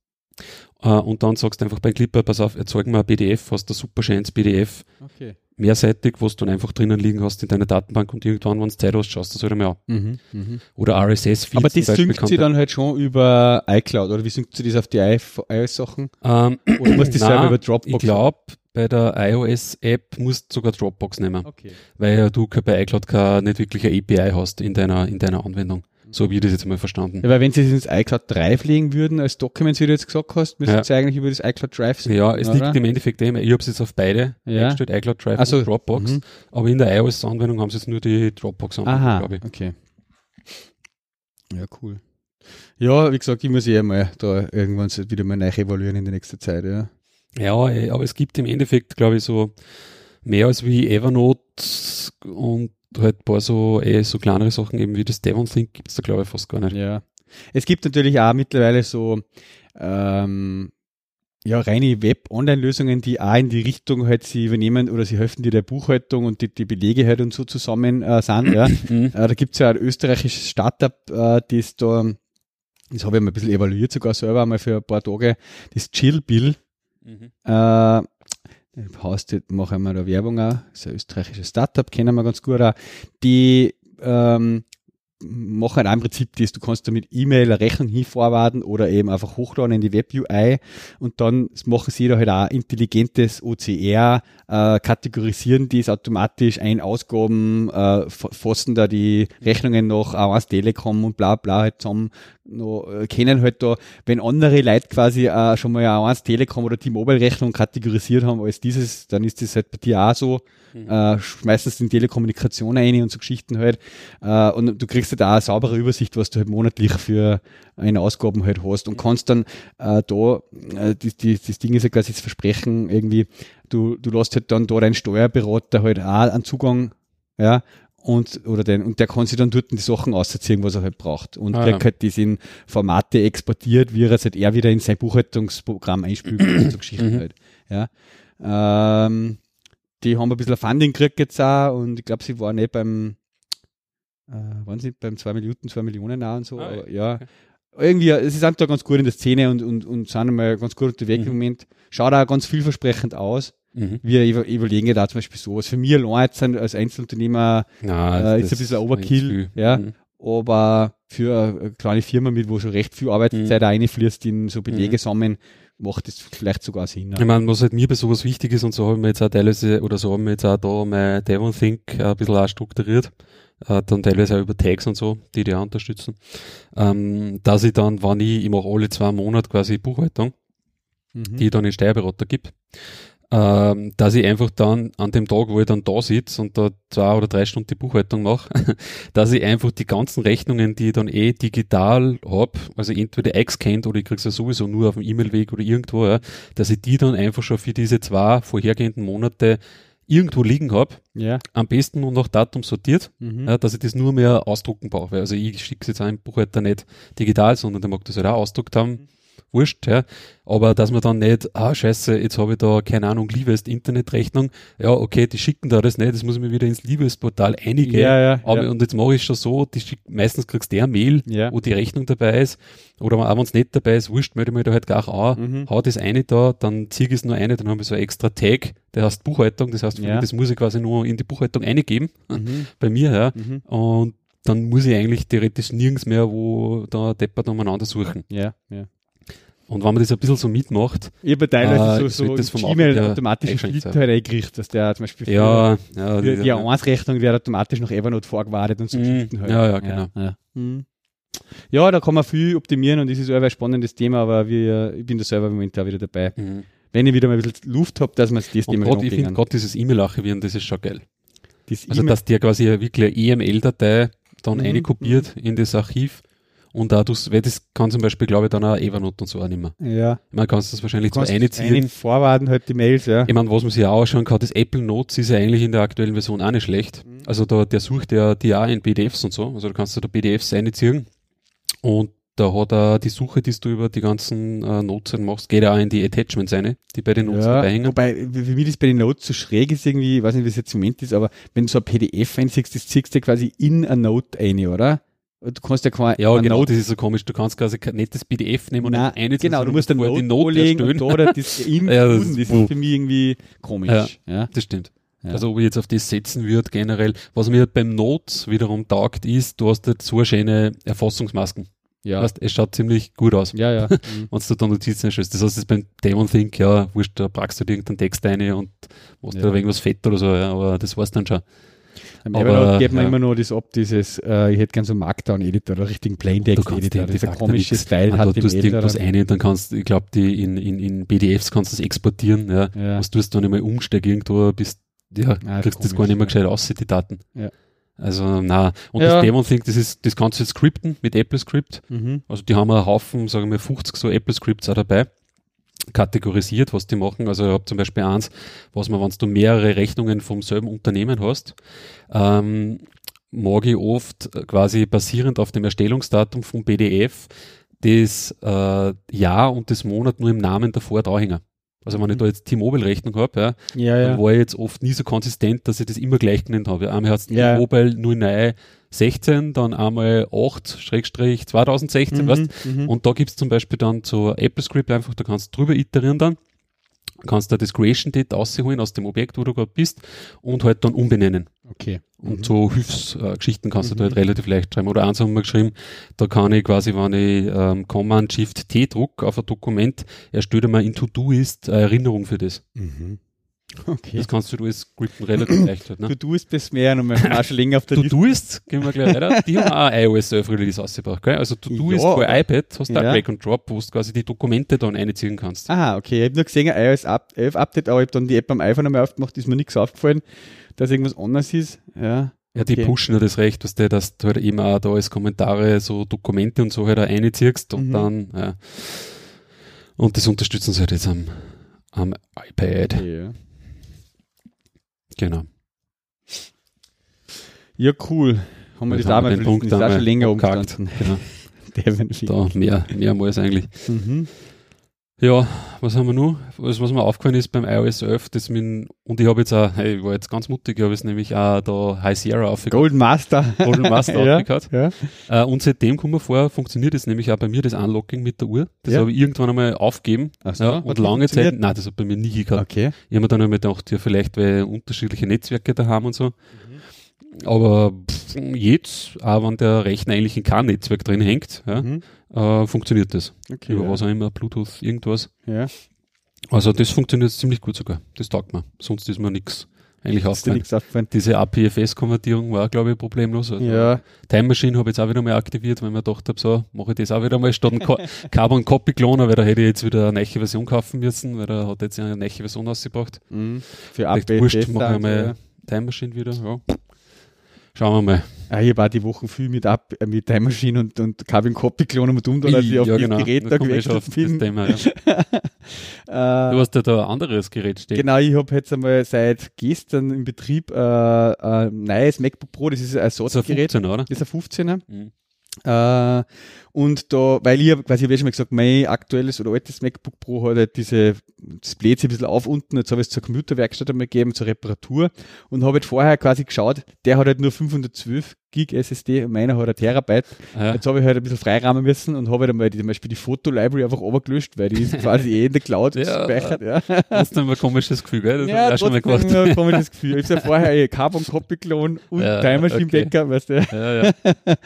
äh, und dann sagst du einfach beim Clipper, pass auf, erzeug mir ein PDF, hast du super schönes PDF, Okay. Mehrseitig, was du dann einfach drinnen liegen hast in deiner Datenbank und irgendwann, wenn du Zeit hast, schaust du das halt einmal an. Mhm. Mhm. Oder RSS-Feeds Aber das synkt sie dann halt schon über iCloud oder wie synkt sie das auf die iOS-Sachen? Ähm, Oder muss die Nein, selber über Dropbox? ich glaube, bei der iOS-App musst du sogar Dropbox nehmen, Okay. weil du bei iCloud keine, nicht wirklich eine API hast in deiner, in deiner Anwendung. So habe ich das jetzt mal verstanden. Ja, weil wenn sie es ins iCloud Drive legen würden, als Documents, wie du jetzt gesagt hast, müssten Ja. sie eigentlich über das iCloud Drive synken, Ja, es oder? liegt im Endeffekt immer, ich habe es jetzt auf beide Ja. eingestellt, iCloud Drive Also, und Dropbox, mhm. aber in der iOS-Anwendung haben sie jetzt nur die Dropbox-Anwendung, glaube ich. okay. Ja, cool. Ja, wie gesagt, ich muss eh mal da irgendwann wieder mal neu evaluieren in der nächsten Zeit, ja. Ja, eh, aber es gibt im Endeffekt, glaube ich, so mehr als wie Evernote und halt ein paar so, eh, so kleinere Sachen, eben wie das Devon Think, gibt es da, glaube ich, fast gar nicht. Ja. Es gibt natürlich auch mittlerweile so ähm, ja, reine Web-Online-Lösungen, die auch in die Richtung halt sie übernehmen oder sie helfen dir der Buchhaltung und die, die Belege halt und so zusammen äh, sind. Ja. [clears throat] Äh, da gibt's ja ein österreichisches Startup, äh, das da, das habe ich mal ein bisschen evaluiert, sogar selber einmal für ein paar Tage, das Chillbill. Mhm. Äh, heißt, machen wir da Werbung auch, das ist ein österreichisches Startup, kennen wir ganz gut auch. Die ähm, machen halt auch im Prinzip das, du kannst da mit E-Mail eine Rechnung hinvorwarten oder eben einfach hochladen in die Web-UI und dann machen sie da halt auch intelligentes OCR, äh, kategorisieren dies automatisch ein, Ausgaben, äh, fassen da die Rechnungen noch A1 Telekom und bla bla halt zusammen noch, äh, kennen halt da, wenn andere Leute quasi äh, schon mal eine A1 Telekom oder die Mobile-Rechnung kategorisiert haben als dieses, dann ist das halt bei dir auch so, äh, schmeißen es in Telekommunikation ein und so Geschichten halt. Äh, und du kriegst halt auch eine saubere Übersicht, was du halt monatlich für eine Ausgaben halt hast und kannst dann äh, da, äh, die, die, das Ding ist ja quasi das Versprechen irgendwie, du, du lässt halt dann da deinen Steuerberater halt auch einen Zugang, ja, und, oder den, und der kann sich dann dort die Sachen ausziehen, was er halt braucht. Und Ah, kriegt ja. halt das in Formate exportiert, wie er es halt er wieder in sein Buchhaltungsprogramm einspült so Geschichten Mhm. halt. Ja. Ähm, die haben ein bisschen Funding gekriegt jetzt auch und ich glaube, sie waren nicht beim, äh, waren sie beim 2 Minuten, 2 Millionen auch und so, Ah, aber ja. okay. Irgendwie, sie sind da ganz gut in der Szene und, und, und sind einmal ganz gut unterwegs im Mhm. Moment. Schaut auch ganz vielversprechend aus. Mhm. Wir über- überlegen ja da zum Beispiel sowas. Für mich allein sind als Einzelunternehmer, Na, Äh, ist ein bisschen Overkill, ja. Mhm. aber für eine kleine Firma mit, wo schon recht viel Arbeitszeit Mhm. reinfließt in so Belege Mhm. sammeln, macht das vielleicht sogar Sinn. Ich meine, was halt mir bei sowas wichtig ist, und so haben wir jetzt auch teilweise, oder so haben wir jetzt auch da mein Devon Think ein bisschen auch strukturiert, äh, dann teilweise auch über Tags und so, die die auch unterstützen, ähm, dass ich dann, wenn ich, ich mache alle zwei Monate quasi Buchhaltung, Mhm. die ich dann in Steuerberater gibt, ähm, dass ich einfach dann an dem Tag, wo ich dann da sitze und da zwei oder drei Stunden die Buchhaltung mache, [laughs] dass ich einfach die ganzen Rechnungen, die ich dann eh digital hab, also entweder eingescannt oder ich krieg's ja sowieso nur auf dem E-Mail-Weg oder irgendwo, ja, dass ich die dann einfach schon für diese zwei vorhergehenden Monate irgendwo liegen hab, ja. am besten nur nach Datum sortiert, Mhm. ja, dass ich das nur mehr ausdrucken brauche. Also ich schicke es jetzt einem Buchhalter nicht digital, sondern der mag das halt auch ausdruckt haben. Wurscht, ja. Aber dass man dann nicht, ah, scheiße, jetzt habe ich da, keine Ahnung, Liebest Internetrechnung. Ja, okay, die schicken da das nicht, das muss ich mir wieder ins Liebesportal einigen. Ja, ja, Aber, ja. und jetzt mache ich schon so, die schick, meistens kriegst du eine Mail, Ja. wo die Rechnung dabei ist. Oder auch wenn es nicht dabei ist, wurscht, melde ich mir da halt gar an, Mhm. hau das eine da, dann ziehe ich es nur eine, dann habe ich so ein extra Tag, der heißt Buchhaltung, das heißt, mich, das muss ich quasi nur in die Buchhaltung eingeben, Mhm. [laughs] bei mir, ja. Mhm. Und dann muss ich eigentlich theoretisch nirgends mehr, wo da deppert umeinander suchen. Ja, ja. Und wenn man das ein bisschen so mitmacht, Ich habe teilweise Äh, so, so das vom Gmail ja, automatischen Filter halt eingerichtet, dass der zum Beispiel für ja, ja, die, die ja, A1-Rechnung wird automatisch nach Evernote vorgewartet und so Mhm. Geschichten halt. Ja, ja, genau. Ja, Mhm. ja, da kann man viel optimieren und das ist selber ein spannendes Thema, aber wir, ich bin da selber im Moment auch wieder dabei, Mhm. wenn ich wieder mal ein bisschen Luft habe, dass man das Thema gerade, ich finde gerade dieses E-Mail-Archivieren, das ist schon geil. Das Also, E-Mail- dass dir quasi wirklich eine EML-Datei dann Mhm, einkopiert in das Archiv und da du, weil das kann zum Beispiel, glaube ich, dann auch Evernote und so auch nicht mehr. ja, Ich meine, kannst du das wahrscheinlich zwar einziehen. eine vorwarten halt die Mails, ja. Ich meine, was man sich auch anschauen kann, das Apple Notes ist ja eigentlich in der aktuellen Version auch nicht schlecht. Mhm. Also da, der sucht ja die auch in PDFs und so. Also da kannst du da PDFs einziehen und da hat er die Suche, die du über die ganzen äh, Notes machst, geht auch in die Attachments rein, die bei den Notes Ja, dabei hängen. wobei, für mich das bei den Notes so schräg ist irgendwie, ich weiß nicht, wie es jetzt im Moment ist, aber wenn du so ein PDF einsiehst, das ziehst du quasi in ein Note ein, oder? Du kannst ja kein Ja, ein genau, Note, das ist so komisch. Du kannst quasi kein nettes PDF nehmen und Nein, einziehen, genau, du musst ein vorher Note, die Note legen und da oder das [laughs] in Ja, das das ist für mich irgendwie komisch. Ja. Das stimmt. Ja. Also ob ich jetzt auf das setzen würde generell. Was mir beim Notes wiederum taugt, ist, du hast jetzt so schöne Erfassungsmasken. Ja. Weißt, es schaut ziemlich gut aus. ja, ja. [laughs] Mhm. wenn du da Notizen erstellst. Das heißt, das beim Demon Think, ja, wurscht, da packst du dir irgendeinen Text rein und machst Ja. da irgendwas fett oder so, ja, aber das war's dann schon. Am Aber, Evernote gibt man ja. immer noch das ab, dieses, äh, ich hätte gern so einen Markdown-Editor oder richtigen Plain-Text-Editor, dieser komische. Style Und hat tust du Mail irgendwas da. rein, dann kannst ich glaube, die in, in, in PDFs kannst du das exportieren, ja. Ja. Was tust du dann einmal umsteigen irgendwo, bist, ja, Ah, kriegst das gar nicht mehr gescheit aus, die Daten. Ja. Also, na Und Ja. das Demon Think, das ist, das kannst du jetzt scripten mit Apple Script. Mhm. Also die haben einen Haufen, sagen wir 50 so Apple Scripts auch dabei, kategorisiert, was die machen. Also ich habe zum Beispiel eins, was man, wenn du mehrere Rechnungen vom selben Unternehmen hast, ähm, mag ich oft äh, quasi basierend auf dem Erstellungsdatum vom PDF das äh, Jahr und das Monat nur im Namen davor dranhängen. Also wenn ich Mhm. da jetzt T-Mobile-Rechnung habe, ja, Ja, dann ja. war ich jetzt oft nie so konsistent, dass ich das immer gleich genannt habe. Einmal hat es. T-Mobile 09 16, dann einmal 8-2016, weißt Mhm. und da gibt's zum Beispiel dann so Apple Script einfach, da kannst du drüber iterieren dann, kannst da das Creation Date rausholen aus dem Objekt, wo du gerade bist und halt dann umbenennen. Okay. Und Mhm. so Hilfsgeschichten kannst du da Mhm. halt relativ leicht schreiben. Oder eins haben wir geschrieben, da kann ich quasi, wenn ich ähm, Command Shift T druck auf ein Dokument, erstellt er mal in To-Do-Ist eine Erinnerung für das. Mhm. Okay. Das kannst du durch Scripten relativ [coughs] leicht halt. Ne? Du tust das mehr und wir haben auch schon länger auf der Liste. To-Doist, gehen wir gleich weiter, die haben auch iOS 11 Release ausgebracht, gell? Also To-Doist Ja. für iPad hast du Ja. auch Drag and Drop, wo du quasi die Dokumente dann einziehen kannst. Aha, okay. Ich habe nur gesehen, ein iOS Up- 11 Update, aber ich habe dann die App am iPhone einmal aufgemacht, ist mir nichts aufgefallen, dass irgendwas anders ist. Ja. Ja, die Okay. pushen ja das recht, was der, dass du halt eben auch da als Kommentare so Dokumente und so halt auch einziehst und Mhm. dann, ja. Und das unterstützen sie halt jetzt am, am iPad. Ja. Genau. ja, cool. Haben wir das auch haben mal wir den Punkt. Das ist einmal schon länger umgestanden. [laughs] Genau. Da mehr, mehrmals eigentlich. Mhm. Ja, was haben wir noch? Was, was mir aufgefallen ist beim iOS 11, das mit, und ich habe jetzt auch, hey, ich war jetzt ganz mutig, ich habe jetzt nämlich auch da High Sierra aufgehört. Golden Master. Golden Master [laughs] ja, aufgehört. ja. Äh, und seitdem kommen wir vor, funktioniert es nämlich auch bei mir, das Unlocking mit der Uhr. Das Ja. habe ich irgendwann einmal aufgegeben. Ach so, ja, und lange Zeit, nein, das hat bei mir nie gehabt. Okay. Ich habe mir dann einmal gedacht, ja, vielleicht, weil unterschiedliche Netzwerke da haben und so. Aber pff, jetzt, auch wenn der Rechner eigentlich in kein Netzwerk drin hängt, ja, Mhm. Äh, funktioniert das. Okay. Über ja. was auch immer, Bluetooth, irgendwas. Ja. Also das funktioniert ziemlich gut sogar. Das taugt mir. Sonst ist mir nichts eigentlich aufgefallen. aufgefallen? Diese APFS-Konvertierung war, glaube ich, problemlos. Also Ja. Time Machine habe ich jetzt auch wieder mal aktiviert, weil ich mir gedacht habe, so, mache ich das auch wieder mal statt ein Co- [laughs] Carbon Copy Cloner, weil da hätte ich jetzt wieder eine neue Version kaufen müssen, weil da hat jetzt eine neue Version ausgebracht. Mhm. Für Update. wurscht, mache ich mal ja. Time Machine wieder, ja. Schauen wir mal. Ah, ich war die Wochen viel mit, Up, äh, mit Time Machine und, und Carbon Copy Klon und um, als ich auf das Gerät da gewechselt bin. Thema, ja. [laughs] Äh, Du hast ja da ein anderes Gerät stehen. Genau, ich habe jetzt einmal seit gestern im Betrieb äh, ein neues MacBook Pro, das ist ein Das ist ein Ersatzgerät. 15, oder? Das ist ein 15er. Mhm. Äh, und da, weil ich hab quasi, ich hab eh schon mal gesagt, mein aktuelles oder altes MacBook Pro hat halt diese, das sich ein bisschen auf unten, jetzt habe ich es zur Computerwerkstatt einmal gegeben, zur Reparatur und habe halt vorher quasi geschaut, der hat halt nur 512 Gig SSD und meiner hat ein Terabyte. Ja. Jetzt habe ich halt ein bisschen freirahmen müssen und habe halt einmal die, zum Beispiel die Foto-Library einfach runtergelöscht, weil die ist [laughs] quasi eh in der Cloud Ja. gespeichert. Ja. Das ist dann ein komisches Gefühl, gell? Das ja, habe ich auch schon mal gemacht. ein [laughs] komisches Gefühl. Ich habe ja vorher eh Carbon Copy Clone und Ja, Time Machine okay. Backup, weißt du. Ja, ja. [laughs]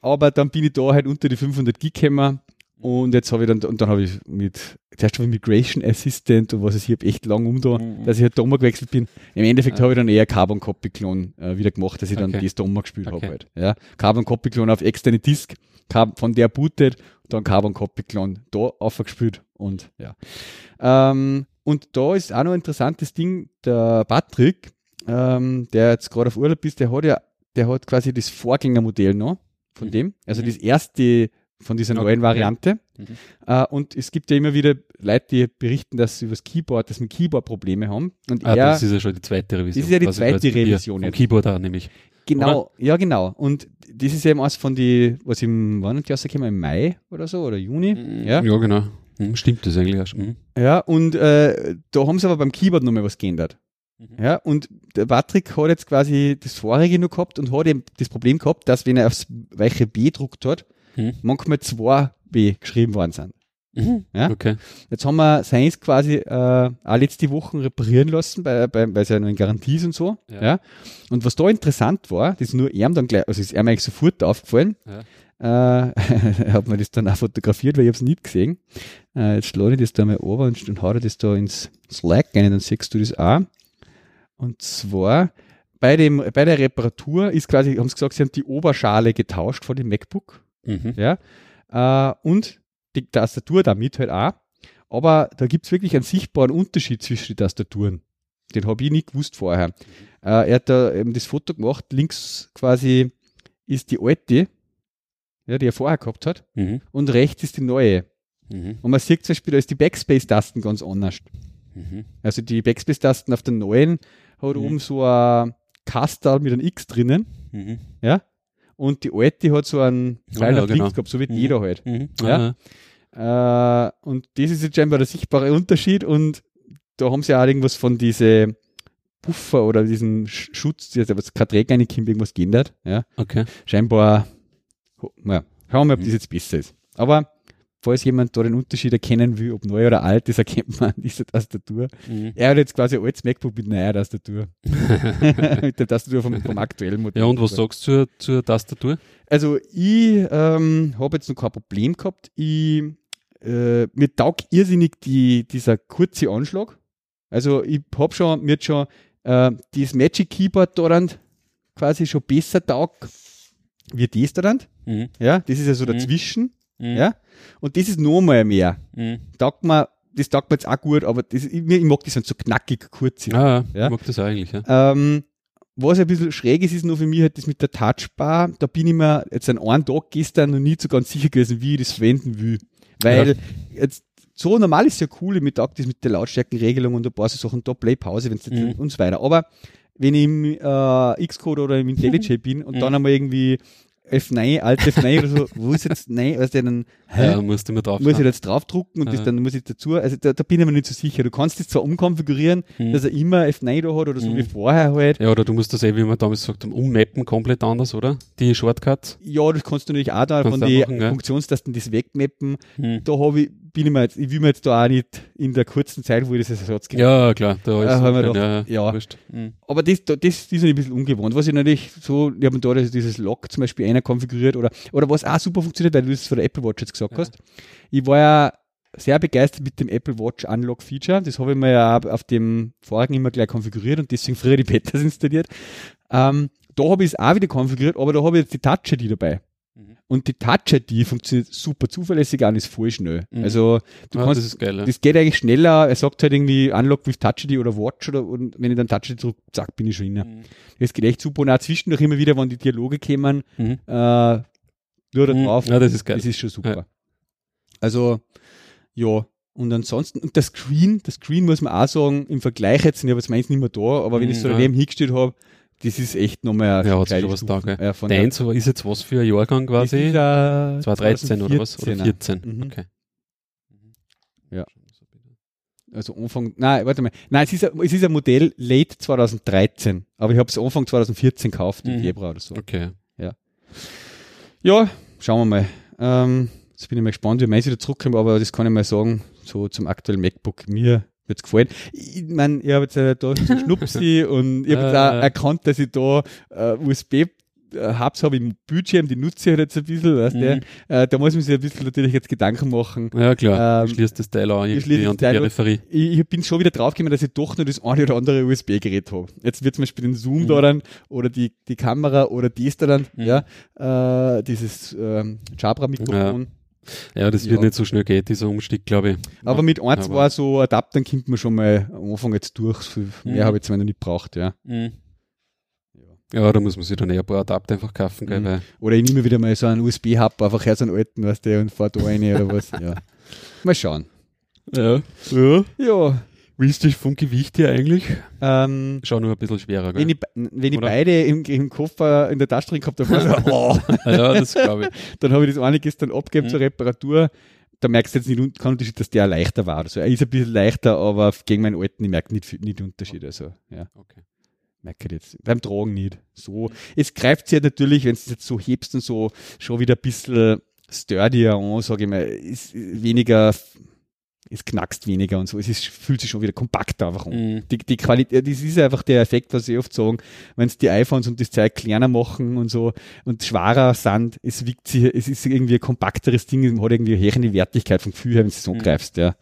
Aber dann bin ich da halt unter die 500 Gig gekommen und jetzt habe ich dann, und dann habe ich mit, zuerst habe ich Migration Assistant und was ist, ich habe echt lang um da, Mhm. dass ich halt da umgewechselt bin. Im Endeffekt Ja. habe ich dann eher Carbon Copy Clone äh, wieder gemacht, dass ich dann Okay. das da umgespielt Okay. habe halt. Ja. Carbon Copy Clone auf externe Disk, von der bootet, dann Carbon Copy Clone da aufgespielt und ja. Ähm, Und da ist auch noch ein interessantes Ding, der Patrick, ähm, der jetzt gerade auf Urlaub ist, der hat ja, der hat quasi das Vorgängermodell noch von Mhm. dem, also Mhm. das erste von dieser Okay. neuen Variante. Mhm. Äh, und es gibt ja immer wieder Leute, die berichten, dass sie über das Keyboard, dass sie mit Keyboard Probleme haben. Und Ah, er, das ist ja schon die zweite Revision. Das ist ja die Also zweite als Papier Revision Vom. Keyboard auch nämlich. genau, ja genau. Und das ist eben eins von die, was im, wann die rausgekommen? Im Mai oder so oder Juni. Ja. ja genau. Hm, Stimmt das eigentlich auch schon. Hm. Ja, und äh, da haben sie aber beim Keyboard nochmal was geändert. Mhm. Ja, und der Patrick hat jetzt quasi das vorige noch gehabt und hat eben das Problem gehabt, dass wenn er aufs weiche B druckt hat, Mhm. manchmal zwei B geschrieben worden sind. Mhm. Ja. Okay. Jetzt haben wir seins quasi äh, auch letzte Wochen reparieren lassen, bei, bei, weil es ja noch in Garantie ist und so. Ja. Ja. Und was da interessant war, das ist nur ihm dann gleich, also ist ihm eigentlich sofort aufgefallen. Ja. Äh, [laughs] er hat mir das dann auch fotografiert, weil ich habe es nicht gesehen. Äh, jetzt schlage ich das da mal over und, und hau das da ins Slack rein, dann siehst du das auch. Und zwar bei, dem, bei der Reparatur ist quasi, haben sie gesagt, sie haben die Oberschale getauscht von dem MacBook. Mhm. Ja. Äh, und die Tastatur damit halt auch. Aber da gibt's wirklich einen sichtbaren Unterschied zwischen den Tastaturen. Den habe ich nicht gewusst vorher. Äh, er hat da eben das Foto gemacht, links quasi ist die alte, ja, die er vorher gehabt hat, Mhm. und rechts ist die neue. Mhm. Und man sieht zum Beispiel, da ist die Backspace-Tasten ganz anders. Mhm. Also die Backspace-Tasten auf der neuen hat Mhm. oben so ein Kastal mit einem X drinnen, Mhm. ja, und die alte hat so einen Ja, Pfeil ja, genau. gehabt, so wie Mhm. jeder halt. Mhm. Ja. Ah, Äh, und das ist jetzt scheinbar der sichtbare Unterschied und da haben sie auch irgendwas von diese Puffer oder diesen Sch- Schutz, also was kein Träger reinkommt, irgendwas geändert. Ja. Okay. Scheinbar, ho- ja, schauen wir mal, ob Mhm. das jetzt besser ist. Aber falls jemand da den Unterschied erkennen will, ob neu oder alt, das erkennt man an dieser Tastatur. Mhm. Er hat jetzt quasi ein altes MacBook mit neuer Tastatur. [laughs] [laughs] mit der Tastatur vom, vom aktuellen Modell. ja, und was sagst du zur, zur Tastatur? Also ich ähm, habe jetzt noch kein Problem gehabt. Ich, äh, mir taugt irrsinnig die, dieser kurze Anschlag. Also ich habe schon, mir hat schon äh, das Magic Keyboard daran quasi schon besser taugt wie das daran. Mhm. Ja, das ist ja so Mhm. dazwischen. Mhm. Ja, und das ist noch mal mehr. Mhm. Taugt mir, das taugt mir jetzt auch gut, aber das, ich, ich mag das dann so knackig kurz. Ah, ja. Ja. ich mag das auch eigentlich, ja. Ähm, was ein bisschen schräg ist, ist nur für mich halt das mit der Touchbar. Da bin ich mir jetzt an einem Tag gestern noch nie so ganz sicher gewesen, wie ich das verwenden will. Weil jetzt so normal ist ja cool, ich taugt das mit der Lautstärkenregelung und ein paar so Sachen, da Play Pause, wenn es Mhm. und so weiter. Aber wenn ich im äh, Xcode oder im IntelliJ [laughs] bin und Mhm. dann einmal irgendwie F9, Alt F9 oder so, [laughs] wo ist jetzt Nein, du, dann hä? Ja, musst du mal drauf muss ich jetzt draufdrucken und das Ja. dann muss ich dazu, also da, da bin ich mir nicht so sicher. Du kannst das zwar umkonfigurieren, Mhm. dass er immer F9 da hat oder so Mhm. wie vorher halt. Ja, oder du musst das eh, wie wir damals gesagt haben, ummappen komplett anders, oder? Die Shortcuts. Ja, das kannst du natürlich auch da Kannst von den. Funktionstasten das wegmappen. Mhm. Da habe ich, bin ich mir jetzt, ich will mir jetzt da auch nicht in der kurzen Zeit, wo ich das als Ersatz gebe. Ja, klar. Da Ja, ist kein- doch- ja, ja. wurscht. Mhm. Aber das, da- das, das ist ein bisschen ungewohnt. Was ich natürlich so, ich habe da dieses Lock zum Beispiel einer konfiguriert oder, oder was auch super funktioniert, weil du das von der Apple Watch jetzt gesagt Ja. hast. Ich war ja sehr begeistert mit dem Apple Watch Unlock Feature. Das habe ich mir ja auf dem vorigen immer gleich konfiguriert und deswegen früher die Betas [laughs] installiert. Ähm, da habe ich es auch wieder konfiguriert, aber da habe ich jetzt die Touch ID dabei. Mhm. Und die Touch ID funktioniert super zuverlässig und ist voll schnell. Mhm. Also du Ah, kannst, das geil, ja. das geht eigentlich schneller. Er sagt halt irgendwie Unlock with Touch ID oder Watch oder und wenn ich dann Touch ID drücke, zack, bin ich schon inne. Mhm. Das geht echt super und auch zwischendurch immer wieder, wenn die Dialoge kommen, Mhm. äh, nur da Mhm. drauf. Ja, das ist geil. Das ist schon super. Ja. Also, ja. Und ansonsten, und das Screen, das Screen muss man auch sagen, im Vergleich jetzt, ich habe jetzt meins nicht mehr da, aber wenn ich Mhm, so daneben hingestellt habe, das ist echt nochmal Ja, hat sich was da, gell? Ja, von Deins ist jetzt was für ein Jahrgang quasi? ist, äh, 2013 oder was? Oder 2014er. 14? Mhm. Okay. Ja. Also Anfang, nein, warte mal. Nein, es ist, ein, es ist ein Modell late 2013, aber ich habe es Anfang 2014 gekauft, im Mhm. Februar oder so. Okay. Ja, schauen wir mal. Ähm, jetzt bin ich mal gespannt, wie meins wieder zurückkommt, aber das kann ich mal sagen, so zum aktuellen MacBook. Mir wird's gefallen. Ich meine, ich habe jetzt äh, da Schnupsi [laughs] und ich habe Äh. erkannt, dass ich da äh, USB äh, Hubs habe im Bildschirm, die nutze ich halt jetzt ein bisschen, weißt du? Mhm. Äh, da muss man sich ein bisschen natürlich jetzt Gedanken machen. Ja, klar. Ähm, schließt das Teil an ich schließe das Teil. Peripherie. Ich, ich bin schon wieder draufgekommen, dass ich doch nur das eine oder andere USB-Gerät habe. Jetzt wird zum Beispiel den Zoom Mhm. da dann oder die, die Kamera oder das da dann, Mhm. ja, äh, dieses ähm, Jabra-Mikrofon. Ja, das Ja. wird nicht so schnell gehen, dieser Umstieg, glaube ich. Aber mit ein, zwei so Adaptern kommt man schon mal am Anfang jetzt durch. Mehr Mhm. habe ich jetzt noch nicht gebraucht, ja. Mhm. Ja, da muss man sich dann eh ein paar Adapter einfach kaufen, gell, Mhm. weil Oder ich nehme wieder mal so einen USB-Hub, einfach her so einen alten, weißt du, und fahr da rein oder was. [laughs] Ja. Mal schauen. ja. ja. Ja. Wie ist das vom Gewicht her eigentlich? Ähm, Schon nur ein bisschen schwerer, gell? wenn ich, wenn ich beide im, im Koffer in der Tasche drin gehabt habe, war so, [laughs] oh, ja, das glaube ich. [laughs] dann habe ich das eine gestern abgegeben Mhm. zur Reparatur. Da merkst du jetzt nicht keinen Unterschied, dass der leichter war. Also er ist ein bisschen leichter, aber gegen meinen alten, ich merke nicht, nicht Unterschied. Also, ja. Okay. merke ich jetzt. Beim Tragen nicht. So. Es greift sich ja natürlich, wenn du es jetzt so hebst und so, schon wieder ein bisschen sturdier an, sage ich mal, ist weniger, es knackst weniger und so. Es ist, fühlt sich schon wieder kompakter einfach an. Mhm. Die, die Qualität, das ist einfach der Effekt, was ich oft sagen, wenn es die iPhones und das Zeug kleiner machen und so und schwerer sind, es wiegt sich, es ist irgendwie ein kompakteres Ding, es hat irgendwie eine höhere Wertigkeit vom Gefühl her, wenn du es so Mhm. angreifst, ja.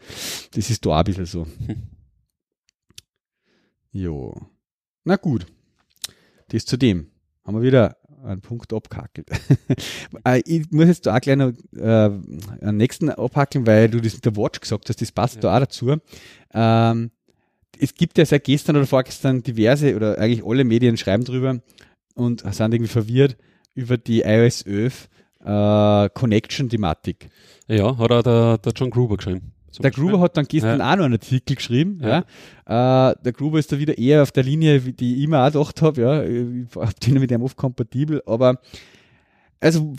Das ist da ein bisschen so. [laughs] Hm. Jo. Na gut. Das zu dem. Haben wir wieder einen Punkt abgehackelt. [laughs] Äh, ich muss jetzt da auch gleich noch äh, einen nächsten abhackeln, weil du das mit der Watch gesagt hast, das passt Ja. da auch dazu. Ähm, es gibt ja seit gestern oder vorgestern diverse oder eigentlich alle Medien schreiben drüber und sind irgendwie verwirrt über die iOS 11 äh, Connection-Thematik. Ja, hat auch der, der John Gruber geschrieben. Der Beispiel. Gruber hat dann gestern Ja. auch noch einen Artikel geschrieben. Ja. Ja. Äh, der Gruber ist da wieder eher auf der Linie, wie die ich immer auch gedacht habe. Ja. Ich bin mit dem oft kompatibel, aber also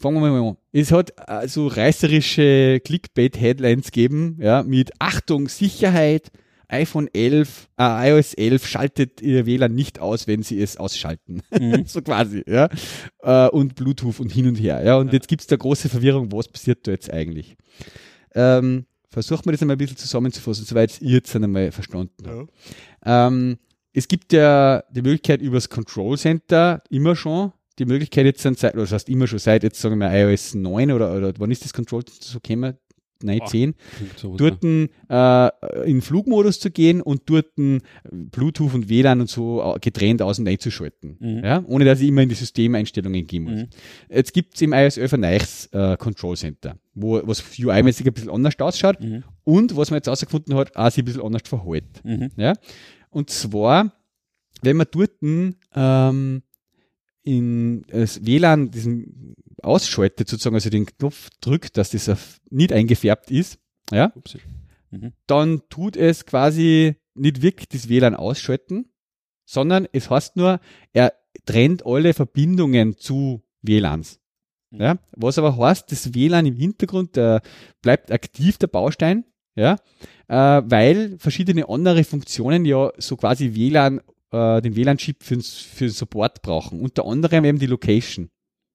fangen wir mal an. Es hat äh, so reißerische Clickbait-Headlines gegeben, ja, mit Achtung, Sicherheit, iPhone 11, äh, iOS 11 schaltet ihr WLAN nicht aus, wenn sie es ausschalten. Mhm. [laughs] so quasi, ja. Äh, und Bluetooth und hin und her, ja. Und Ja. jetzt gibt's da große Verwirrung, was passiert da jetzt eigentlich? Ähm, versucht mir das einmal ein bisschen zusammenzufassen, soweit ihr jetzt einmal verstanden habt. Ähm, es gibt ja die Möglichkeit übers Control Center immer schon, die Möglichkeit jetzt seit, oder das heißt immer schon seit jetzt sagen wir iOS 9 oder, oder wann ist das Control Center so gekommen? 9, Boah. 10 Klingt so, dort äh, in Flugmodus zu gehen und dort Bluetooth und WLAN und so au- getrennt aus- und einzuschalten. Mhm. Ja? Ohne dass ich immer in die Systemeinstellungen gehen muss. Mhm. Jetzt gibt's im iOS 11 ein neues äh, Control Center, wo was UI-mäßig ein bisschen anders ausschaut Mhm. und was man jetzt herausgefunden hat, auch sich ein bisschen anders verhält. Mhm. Ja? Und zwar, wenn man dort ähm, in das WLAN diesen ausschaltet, sozusagen, also den Knopf drückt, dass das nicht eingefärbt ist, ja. Mhm. dann tut es quasi nicht wirklich das WLAN ausschalten, sondern es heißt nur, er trennt alle Verbindungen zu WLANs. Ja, was aber heißt, das WLAN im Hintergrund der bleibt aktiv, der Baustein, ja, äh, weil verschiedene andere Funktionen ja so quasi WLAN, äh, den WLAN-Chip für, für Support brauchen. Unter anderem eben die Location.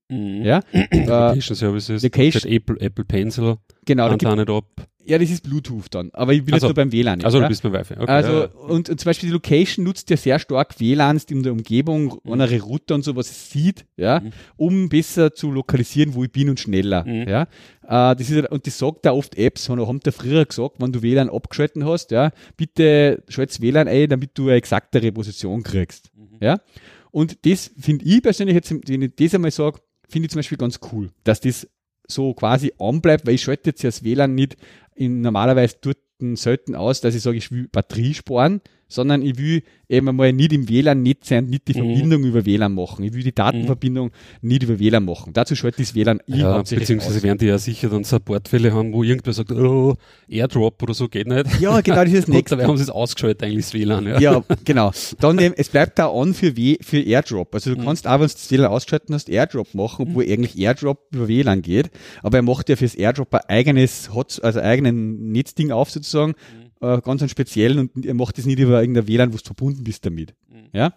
Mhm. Ja, [clears throat] äh, Location Services, Location-. Apple, Apple Pencil, genau. Da gibt, ab. ja, das ist Bluetooth dann. Aber ich bin Ach jetzt so. nur beim WLAN. Also ja. du bist beim Wi-Fi. Okay, Also, ja, ja. und, und zum Beispiel die Location nutzt ja sehr stark WLANs in der Umgebung, Mhm. andere Router und so, was es sieht, ja, Mhm. um besser zu lokalisieren, wo ich bin und schneller, Mhm. ja. Äh, das ist, und das sagt da oft Apps, haben haben da früher gesagt, wenn du WLAN abgeschalten hast, ja, bitte schalt's WLAN ein, damit du eine exaktere Position kriegst, Mhm. ja. Und das finde ich persönlich jetzt, wenn ich das einmal sage, finde ich zum Beispiel ganz cool, dass das so quasi anbleibt, weil ich schalte jetzt ja das WLAN nicht in normalerweise dort selten aus, dass ich sage, ich will Batterie sparen, sondern ich will eben einmal nicht im WLAN nicht sein, nicht die Mhm. Verbindung über WLAN machen. Ich will die Datenverbindung nicht über WLAN machen. Dazu schalte ich das WLAN Ja, beziehungsweise werden die ja sicher dann Supportfälle haben, wo irgendwer sagt, oh, Airdrop oder so geht nicht. Ja, genau, das ist [laughs] nächste. dabei haben sie es ausgeschaltet, eigentlich das WLAN. Ja. Ja, genau. Dann eben, es bleibt da an für, w für Airdrop. Also du Mhm. kannst auch, wenn du das WLAN ausgeschalten hast, Airdrop machen, obwohl eigentlich Airdrop über WLAN geht. Aber er macht ja fürs Airdrop ein eigenes Hot, also eigenen Netzding auf sozusagen, Mhm. Äh, ganz einen speziellen und er macht das nicht über irgendein WLAN, wo du verbunden bist damit. Mhm. Ja?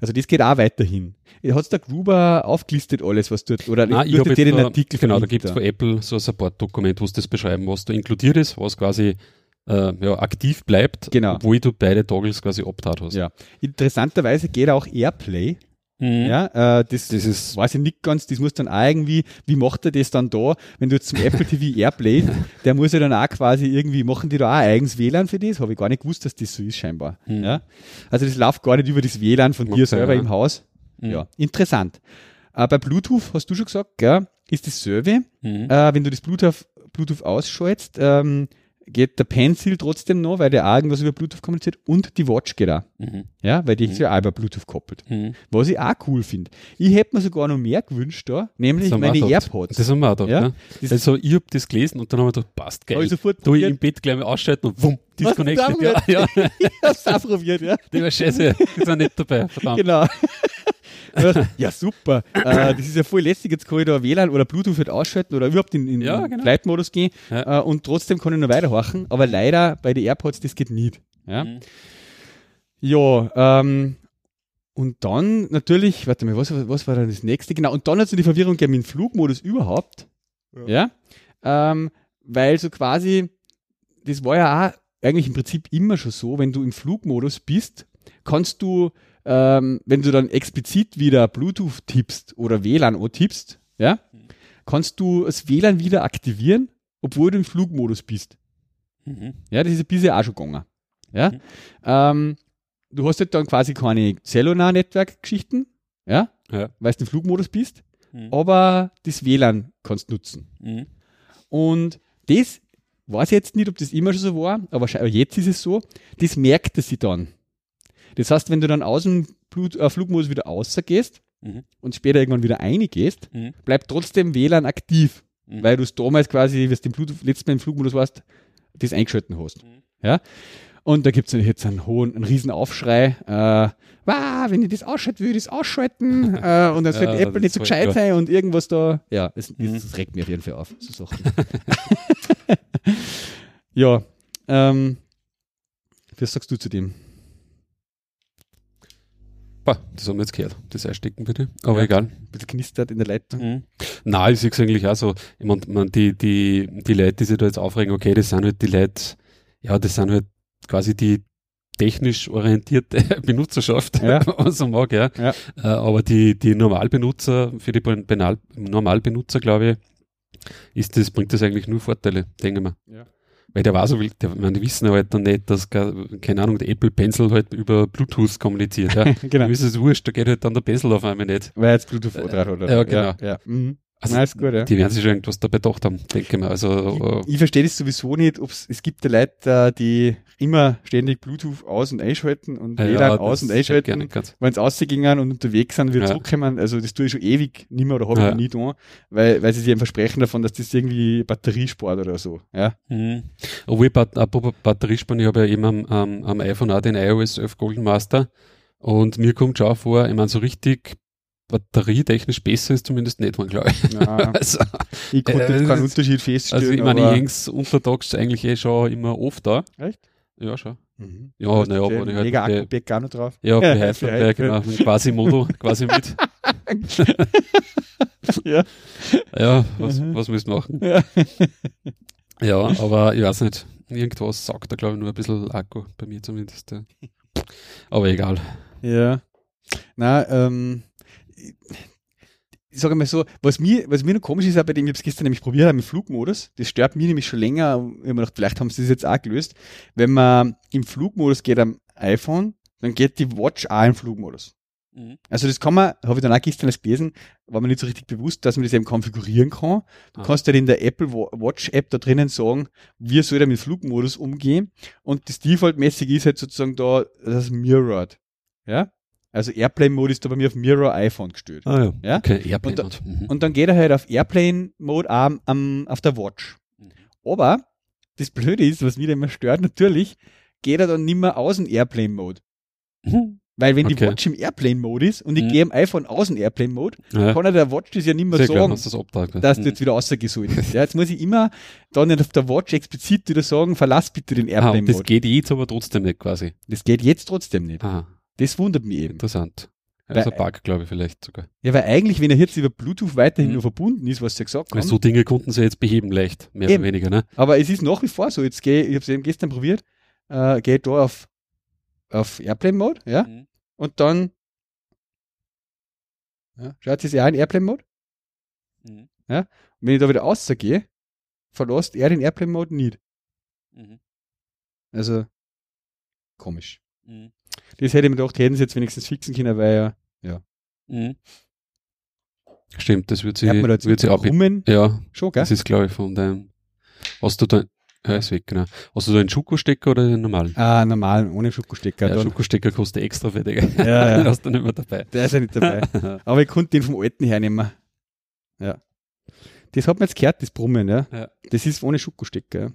Also das geht auch weiterhin. Hat der Gruber aufgelistet alles, was dort, oder Nein, ich habe den Artikel genau, da gibt es von Apple so ein Support-Dokument, wo sie das beschreiben, was da inkludiert ist, was quasi äh, ja, aktiv bleibt, Genau. obwohl du beide Toggles quasi optat hast. Ja. Interessanterweise geht auch Airplay. Mhm. Ja, äh, das, Das ist- weiß ich nicht ganz, das muss dann auch irgendwie, wie macht er das dann da, wenn du jetzt zum Apple TV [laughs] Airplay, der muss ja dann auch quasi irgendwie, machen die da auch ein eigenes WLAN für das? Habe ich gar nicht gewusst, dass das so ist scheinbar. Mhm. Ja? Also das läuft gar nicht über das WLAN von dir selber ja. im Haus. Mhm. Ja, interessant. Äh, bei Bluetooth hast du schon gesagt, gell? ist dasselbe. Mhm. Äh, wenn du das Bluetooth, Bluetooth ausschaltest, ähm, geht der Pencil trotzdem noch, weil der auch irgendwas über Bluetooth kommuniziert und die Watch geht auch. Mhm. Ja, weil die ist Mhm. ja auch über Bluetooth koppelt. Mhm. Was ich auch cool finde. Ich hätte mir sogar noch mehr gewünscht da, nämlich meine. AirPods. Das haben wir auch gedacht, Ja. Das- Also ich hab das gelesen und dann haben wir gedacht, passt geil. sofort Du im Bett gleich mal ausschalten und wumm, disconnected. Ja, ja, [laughs] ich hab's auch probiert, ja. [laughs] die war scheiße. Die sind nicht dabei, verdammt. Genau. [laughs] ja, super. Äh, das ist ja voll lästig. Jetzt kann ich da WLAN oder Bluetooth halt ausschalten oder überhaupt in, in Ja, genau. Flight-Modus gehen Ja. äh, und trotzdem kann ich noch weiterhorchen. Aber leider bei den AirPods, das geht nicht. Ja, Mhm. ja ähm, und dann natürlich, warte mal, was, was war dann das nächste? Genau, und dann hat es die Verwirrung gegeben dem Flugmodus überhaupt. Ja. Ähm, weil so quasi, das war ja auch eigentlich im Prinzip immer schon so, wenn du im Flugmodus bist, kannst du, ähm, wenn du dann explizit wieder Bluetooth tippst oder WLAN tippst, ja, kannst du das WLAN wieder aktivieren, obwohl du im Flugmodus bist. Mhm. Ja, das ist bisher auch schon gegangen. Ja. Mhm. Ähm, du hast halt dann quasi keine Cellular-Netzwerk-Geschichten, ja, Ja. weil du im Flugmodus bist, Mhm. aber das WLAN kannst du nutzen. Mhm. Und das weiß ich jetzt nicht, ob das immer schon so war, aber jetzt ist es so, das merkt er sich dann. Das heißt, wenn du dann aus dem Blut, äh, Flugmodus wieder rausgehst Mhm. und später irgendwann wieder reingehst, Mhm. bleibt trotzdem WLAN aktiv, Mhm. weil du es damals quasi, wie du im Bluetooth, letztes Mal im Flugmodus warst, das eingeschalten hast. Mhm. Ja? Und da gibt es jetzt einen hohen, einen riesen Aufschrei. Äh, wow, wenn ich das ausschalten will, ich das ausschalten. [laughs] äh, und dann sollte Ja, Apple das nicht so gescheit voll sein und irgendwas da. Ja, das, das, Mhm. das regt mich auf jeden Fall auf, so Sachen. [laughs] [laughs] ja, ähm, was sagst du zu dem? Boah, das haben wir jetzt gehört. Das einstecken bitte. Aber Ja. egal. Ein bisschen knistert in der Leitung. Mhm. Nein, ich sehe es eigentlich auch so. Ich mein, man, die, die, die Leute, die sich da jetzt aufregen, okay, das sind halt die Leute, ja, das sind halt quasi die technisch orientierte [laughs] Benutzerschaft, Ja. wenn man so mag, ja. Ja. Äh, aber die, die Normalbenutzer, für die Benal Normalbenutzer, glaube ich, ist das, bringt das eigentlich nur Vorteile, denke ich mal. Ja. Weil der war so der, man, die wissen halt dann nicht, dass, keine Ahnung, der Apple Pencil halt über Bluetooth kommuniziert, ja. [laughs] genau. Dem ist es wurscht, da geht halt dann der Pencil auf einmal nicht. Weil jetzt Bluetooth äh, drauf oder? ja, genau. Ja, ja. Mhm. Also, Nein, ist gut, ja. Die werden sich schon irgendwas dabei gedacht haben, denke ich mal. Also, äh, Ich verstehe das sowieso nicht, ob's, es gibt ja Leute, äh, die immer ständig Bluetooth aus- und einschalten und äh, WLAN ja, aus- und einschalten. wenn sie rausgingen und unterwegs sind, wieder Ja. zurückkommen, also das tue ich schon ewig nicht mehr oder habe Ja. ich nie da, weil, weil sie sich eben versprechen davon, dass das irgendwie Batteriesport oder so, ja. Mhm. Obwohl, Bat apropos Batteriesparen, ich habe ja eben am, am, am iPhone auch den iOS 11 Golden Master und mir kommt schon vor, ich meine, so richtig batterietechnisch besser ist zumindest nicht, man glaube ich. [laughs] Also, ich konnte Äh, keinen Unterschied feststellen. also ich meine, ich aber, häng's untertags eigentlich eh schon immer oft da. Echt? Ja, schon. Mhm. Ja, Du naja, aber ich halt Mega bei- Akku-Pack auch noch drauf. Ja, bei Heidelberg. genau, quasi Modo, [laughs] quasi mit. [laughs] Ja. Ja, was, Mhm. was müssen wir machen? Ja. [laughs] Ja, aber ich weiß nicht. Irgendwas sagt da, glaube ich, nur ein bisschen Akku, bei mir zumindest. Ja. Aber egal. Ja. Na, ähm, ich sage mal so, was mir, was mir noch komisch ist, auch bei dem, ich habe es gestern nämlich probiert habe, im Flugmodus, das stört mich nämlich schon länger, ich habe mir gedacht, vielleicht haben sie das jetzt auch gelöst. Wenn man im Flugmodus geht am iPhone, dann geht die Watch auch im Flugmodus. Also das kann man, habe ich dann auch gestern erst gelesen, war mir nicht so richtig bewusst, dass man das eben konfigurieren kann. Du Ah. kannst halt in der Apple Wa- Watch App da drinnen sagen, wie soll der mit Flugmodus umgehen. Und das Default-mäßig ist halt sozusagen da das Mirrored. Ja? Also Airplane-Mode ist da bei mir auf Mirror iPhone gestellt. Ah ja. Ja? Okay, Airplane. Und. Mhm. Und dann geht er halt auf Airplane-Mode am, am, auf der Watch. Mhm. Aber das Blöde ist, was mich da immer stört, natürlich geht er dann nicht mehr aus dem Airplane-Mode. Mhm. Weil wenn die Okay. Watch im Airplane-Mode ist und ich Mhm. gehe am iPhone aus dem Airplane-Mode, Ja. kann er der Watch das ja nicht mehr Sehr klar, sagen, du das abtragt. dass du jetzt wieder rausgesollt ist. [laughs] Ja, jetzt muss ich immer dann nicht auf der Watch explizit wieder sagen, verlass bitte den ah, und das Airplane-Mode. geht jetzt aber trotzdem nicht quasi. Das geht jetzt trotzdem nicht. Ah, Das wundert mich eben. interessant. Weil- Also Bug, glaube ich, vielleicht sogar. Ja, weil eigentlich, wenn er jetzt über Bluetooth weiterhin Mhm. nur verbunden ist, was sie ja gesagt Weil haben, so Dinge konnten sie jetzt beheben leicht, mehr Eben. oder weniger, ne? aber es ist nach wie vor so, jetzt gehe ich, habe es eben gestern probiert, äh, gehe da auf, auf Airplane-Mode, ja, Mhm. und dann, ja, schaut es ja auch in Airplane-Mode, Mhm. und wenn ich da wieder rausgehe, verlässt er den Airplane-Mode nicht. Mhm. Also, komisch. Mhm. Das hätte ich mir gedacht, hätten sie jetzt wenigstens fixen können, weil ja, Mhm. Stimmt, das wird sie, da wird sie ab. Brummen? Ja, Schon, gell? das ist, glaube ich, von deinem. Hast du da, ja, ist weg, genau. Hast du da einen Schokostecker oder den normalen? Ah, normal, ohne Schokostecker. Ja, dann. Schokostecker kostet extra für dich. Ja, ja. [laughs] hast du nicht mehr dabei. Der ist ja nicht dabei. [laughs] Aber ich konnte den vom alten hernehmen. Ja. Das hat man jetzt gehört, das Brummen, ja. Ja. Das ist ohne Schokostecker, ja.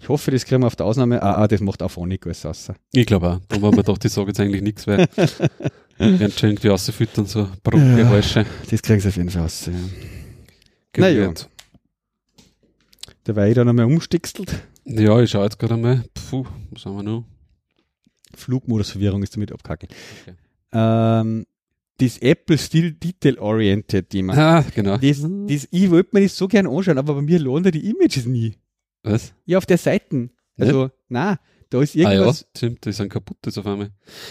Ich hoffe, das kriegen wir auf der Ausnahme. Ah, ah das macht auch nicht alles raus. Ich glaube auch. Da haben wir gedacht, ich sage jetzt eigentlich nichts, weil [laughs] werden schon irgendwie rausfüttern, so Bruchgeräusche. Das kriegen sie auf jeden Fall raus, ja. Naja. Da war ich dann einmal umstickselt. Ja, ich schaue jetzt gerade einmal. Puh, was haben wir noch? Flugmodusverwirrung ist damit abgehackelt. Okay. Ähm, das Apple Still Detail Oriented Thema. Ah, genau. Das, das, ich wollte mir das so gern anschauen, aber bei mir lohnt ja die Images nie. Was? Ja, auf der Seite. Also, na, da ist Ah ja, irgendwas. stimmt, die sind kaputt jetzt auf einmal.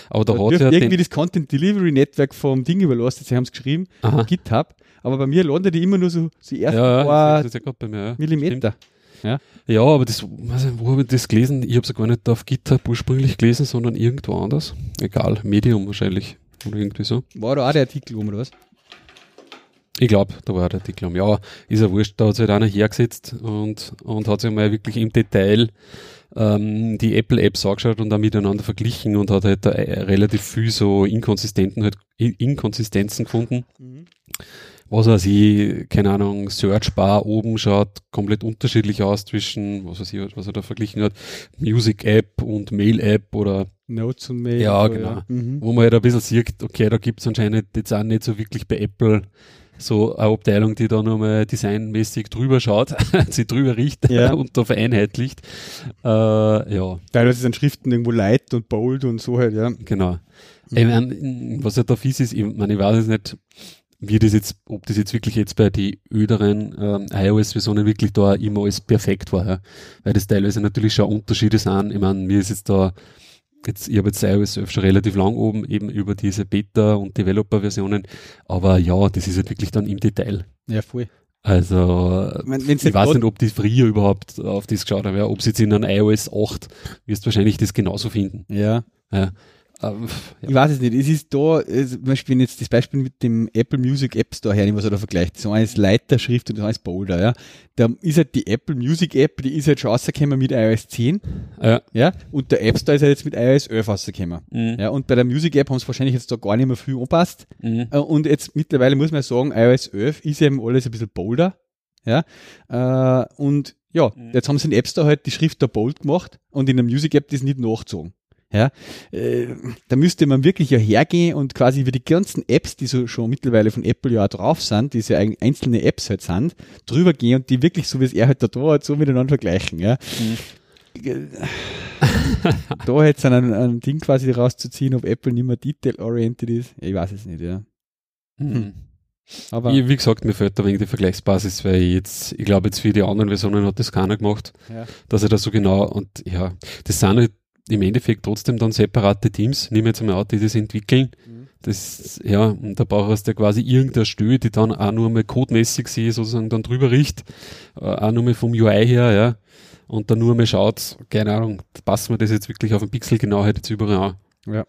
Aber da da hat ja irgendwie das Content Delivery Network vom Ding überlastet, sie haben es geschrieben, aha, GitHub, aber bei mir lohnt die immer nur so, so die ja, ersten ja, paar das ist ja mir, ja. Millimeter. Ja, aber das, wo habe ich das gelesen? Ich habe es gar nicht auf GitHub ursprünglich gelesen, sondern irgendwo anders. Egal, Medium wahrscheinlich. Oder irgendwie so. War da auch der Artikel um, oder was? Ich glaube, da war der Artikel um. Ja, ist ja wurscht, da hat sich halt einer hergesetzt und, und hat sich mal wirklich im Detail ähm, die Apple-Apps angeschaut und dann miteinander verglichen und hat halt da äh, relativ viel so Inkonsistenten, halt, In- Inkonsistenzen gefunden. Was weiß ich, keine Ahnung, Search Bar oben schaut komplett unterschiedlich aus zwischen, was weiß ich, was er da verglichen hat, Music App und Mail App oder Notes und Mail. Ja, so, genau. Mhm. wo man halt ein bisschen sieht, okay, da gibt es anscheinend jetzt auch nicht so wirklich bei Apple so eine Abteilung, die da nochmal designmäßig drüber schaut, [laughs] sie drüber riecht Ja. [laughs] und da vereinheitlicht. Äh, ja, Teilweise sind Schriften irgendwo light und bold und so halt, ja. genau. Mhm. Ich mein, was ja da fies ist, ich, mein, ich weiß jetzt nicht, wie das jetzt, ob das jetzt wirklich jetzt bei die öderen ähm, iOS-Versionen wirklich da immer alles perfekt war, ja. weil das teilweise natürlich schon Unterschiede sind. Ich meine, mir ist jetzt da jetzt, ich habe jetzt iOS 12 schon relativ lang oben, eben über diese Beta- und Developer-Versionen, aber ja, das ist halt wirklich dann im Detail. Ja, voll. Also, wenn's ich weiß grad- nicht, ob die früher überhaupt auf das geschaut haben, ja, ob sie jetzt in einem iOS 8 wirst wahrscheinlich das genauso finden. Ja. Ja. Ähm, Ich weiß es nicht. Es ist da, zum Beispiel, wenn jetzt das Beispiel mit dem Apple Music App Store hernehmen, was er da vergleicht. So eines Leiterschrift und so eines Boulder, ja. Da ist halt die Apple Music App, die ist halt schon rausgekommen mit iOS 10, ja. ja. Und der App Store ist halt jetzt mit iOS 11 rausgekommen. Mhm. Ja, und bei der Music App haben sie wahrscheinlich jetzt da gar nicht mehr viel angepasst. Mhm. Äh, Und jetzt mittlerweile muss man sagen, iOS 11 ist eben alles ein bisschen bolder. Ja, äh, und ja, Mhm. jetzt haben sie in App Store halt die Schrift da bold gemacht und in der Music App das nicht nachgezogen. Ja, äh, da müsste man wirklich ja hergehen und quasi über die ganzen Apps, die so schon mittlerweile von Apple ja auch drauf sind, diese einzelne Apps halt sind, drüber gehen und die wirklich so wie es er halt da da hat, so miteinander vergleichen. Ja. da jetzt ein, ein Ding quasi rauszuziehen, ob Apple nicht mehr detail-oriented ist, ich weiß es nicht, ja. Mhm. Aber Ich, wie gesagt, mir fehlt da wegen die Vergleichsbasis, weil ich jetzt, ich glaube jetzt für die anderen Versionen hat das keiner gemacht, Ja. dass er das so genau und ja, das sind halt im Endeffekt trotzdem dann separate Teams, nehmen wir jetzt mal an, die das entwickeln. Mhm. Das, ja, und da brauchst du ja quasi irgendeine Stelle, die dann auch nur mal codemäßig sie sozusagen dann drüber riecht, äh, auch nur mal vom UI her, ja, und dann nur mal schaut, keine Ahnung, passen wir das jetzt wirklich auf den Pixel Genauheit jetzt überall an. Ja.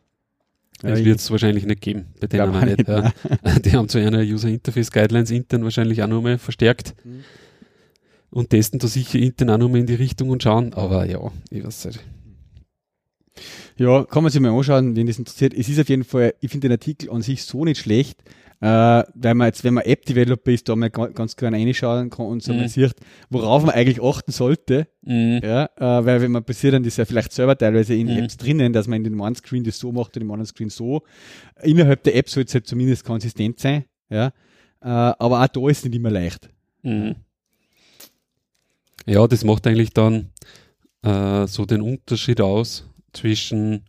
Das wird es wahrscheinlich nicht geben, bei denen auch nicht. nicht, Ja. [laughs] Die haben zu einer User Interface Guidelines intern wahrscheinlich auch nochmal verstärkt Mhm. und testen da sicher intern auch nochmal in die Richtung und schauen, aber ja, ich weiß nicht. Ja, kann man sich mal anschauen, wenn das interessiert. Es ist auf jeden Fall, ich finde den Artikel an sich so nicht schlecht, äh, weil man jetzt, wenn man App-Developer ist, da mal ga- ganz gerne reinschauen kann und so Mhm. mal sieht, worauf man eigentlich achten sollte. Ja, äh, weil wenn man passiert, dann ist ja vielleicht selber teilweise in Mhm. Apps drinnen, dass man in dem einen Screen das so macht und im anderen Screen so. Innerhalb der App soll es halt zumindest konsistent sein. Ja, äh, aber auch da ist es nicht immer leicht. Mhm. Ja, das macht eigentlich dann äh, so den Unterschied aus zwischen,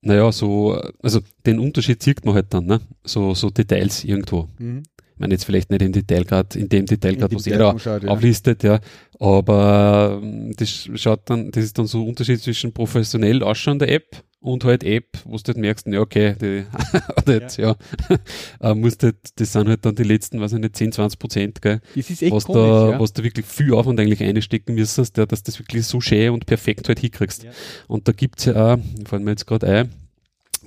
naja, so, also den Unterschied sieht man halt dann, ne? So, so Details irgendwo. Mhm. Ich meine jetzt vielleicht nicht in Detail gerade, in dem Detail gerade, was er da anschaut, ja. auflistet, ja. Aber ähm, das schaut dann, das ist dann so ein Unterschied zwischen professionell ausschauender App und halt App, wo du halt merkst, ja, okay, die, [laughs] oder jetzt, ja, [laughs] äh, musst halt, das sind halt dann die letzten, weiß ich nicht, 10, 20 Prozent, gell, Das ist echt was komisch, da, ja. was da wirklich viel Aufwand eigentlich einstecken müsstest, ja, dass das wirklich so schön und perfekt halt hinkriegst. Ja. Und da gibt's ja auch, fallen mir jetzt gerade ein,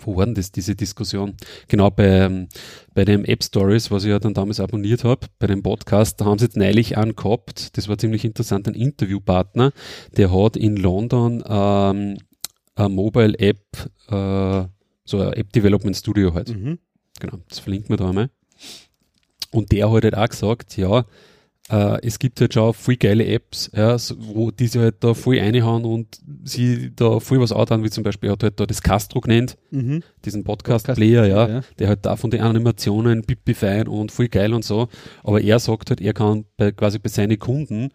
wo war denn das, diese Diskussion? Genau, bei, ähm, bei dem App Stories, was ich ja dann damals abonniert habe, bei dem Podcast, da haben sie jetzt neulich einen gehabt, das war ziemlich interessant, ein Interviewpartner, der hat in London ähm, eine Mobile App, äh, so ein App Development Studio halt. Mhm. Genau, das verlinkt man da einmal. Und der hat halt auch gesagt, ja, äh, es gibt halt schon voll geile Apps, ja, so, wo die sich halt da voll reinhauen und sie da voll was anhauen, wie zum Beispiel er hat halt da das Castro genannt, Mhm. diesen Podcast-Player, Podcast, ja, ja. der halt da von den Animationen pipi fein und voll geil und so. Aber er sagt halt, er kann bei, quasi bei seinen Kunden,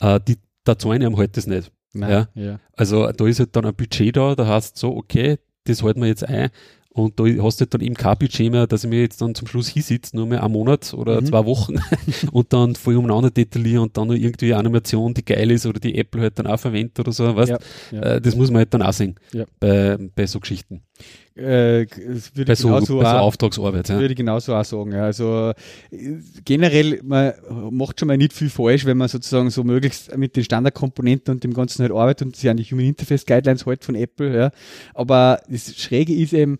äh, die, da zahlen ihm halt das nicht. Nein, Ja. ja. Also da ist halt dann ein Budget da, da heißt so, okay, das halten wir jetzt ein. Und da hast du halt dann eben kein Budget mehr, dass ich mir jetzt dann zum Schluss hinsitze, nur mehr einen Monat oder Mhm. zwei Wochen [laughs] und dann voll umeinander detaillieren und dann noch irgendwie eine Animation, die geil ist oder die Apple halt dann auch verwendet oder so, weißt Ja, ja. Äh, Das muss man halt dann auch sehen bei, bei so Geschichten. Äh, würde ich so, genauso auch- Auftragsarbeit. Ja. Würde ich genauso auch sagen. Ja. Also generell, man macht schon mal nicht viel falsch, wenn man sozusagen so möglichst mit den Standardkomponenten und dem Ganzen halt arbeitet und sich an die Human Interface Guidelines hält von Apple. Ja. Aber das Schräge ist eben,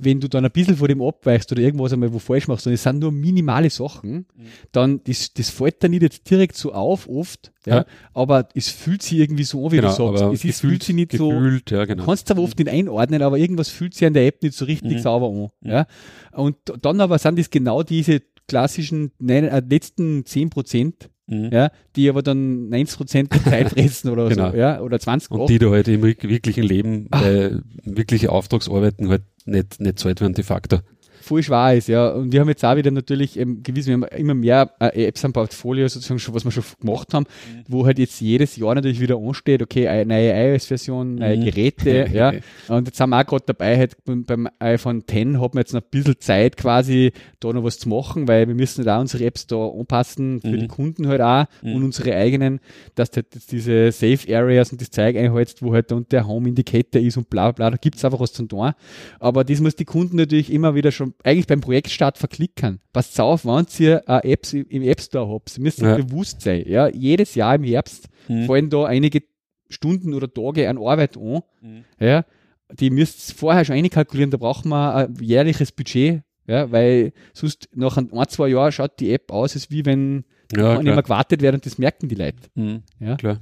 wenn du dann ein bisschen von dem abweichst oder irgendwas einmal wo falsch machst und es sind nur minimale Sachen, dann das, das fällt dann nicht jetzt direkt so auf oft, ja, Ja. aber es fühlt sich irgendwie so an, wie Genau, du sagst. Es ist, fühlt sich nicht so, gefühlt, ja, Du genau. kannst aber oft nicht einordnen, aber irgendwas fühlt sich an der App nicht so richtig Mhm. sauber an. Ja? Und dann aber sind es genau diese klassischen nein, äh, letzten 10 Prozent, Mhm. ja, die aber dann 90 Prozent der Zeit [laughs] fressen oder Genau. so, ja, oder 20 Und die da halt im wirk- wirklichen Leben Ah. bei wirkliche Auftragsarbeiten halt nicht, nicht werden de facto. Voll schwer ist, ja. Und wir haben jetzt auch wieder natürlich ähm, gewiss, wir haben immer mehr äh, Apps am Portfolio sozusagen schon, was wir schon gemacht haben, Mhm. wo halt jetzt jedes Jahr natürlich wieder ansteht, okay, eine neue iOS-Version, neue Mhm. Geräte, [laughs] ja. Und jetzt sind wir auch gerade dabei, halt beim, iPhone X hat man jetzt noch ein bisschen Zeit quasi, da noch was zu machen, weil wir müssen halt auch unsere Apps da anpassen, für Mhm. die Kunden halt auch Mhm. und unsere eigenen, dass halt jetzt diese Safe Areas und das Zeug einhältst, wo halt dann der Home Indicator ist und bla bla, da gibt's einfach was zum tun. Aber das muss die Kunden natürlich immer wieder schon, eigentlich beim Projektstart verklicken. Passt auf, wenn ihr äh, Apps im App Store habt, ihr müsst Ja. bewusst sein, ja, jedes Jahr im Herbst Mhm. fallen da einige Stunden oder Tage an Arbeit an, Mhm. ja, die müsst ihr vorher schon einkalkulieren, da braucht man ein jährliches Budget, ja, weil sonst nach ein, ein, zwei Jahren schaut die App aus, als wie wenn Ja, mehr klar. gewartet wird und das merken die Leute. Mhm. Ja. Klar.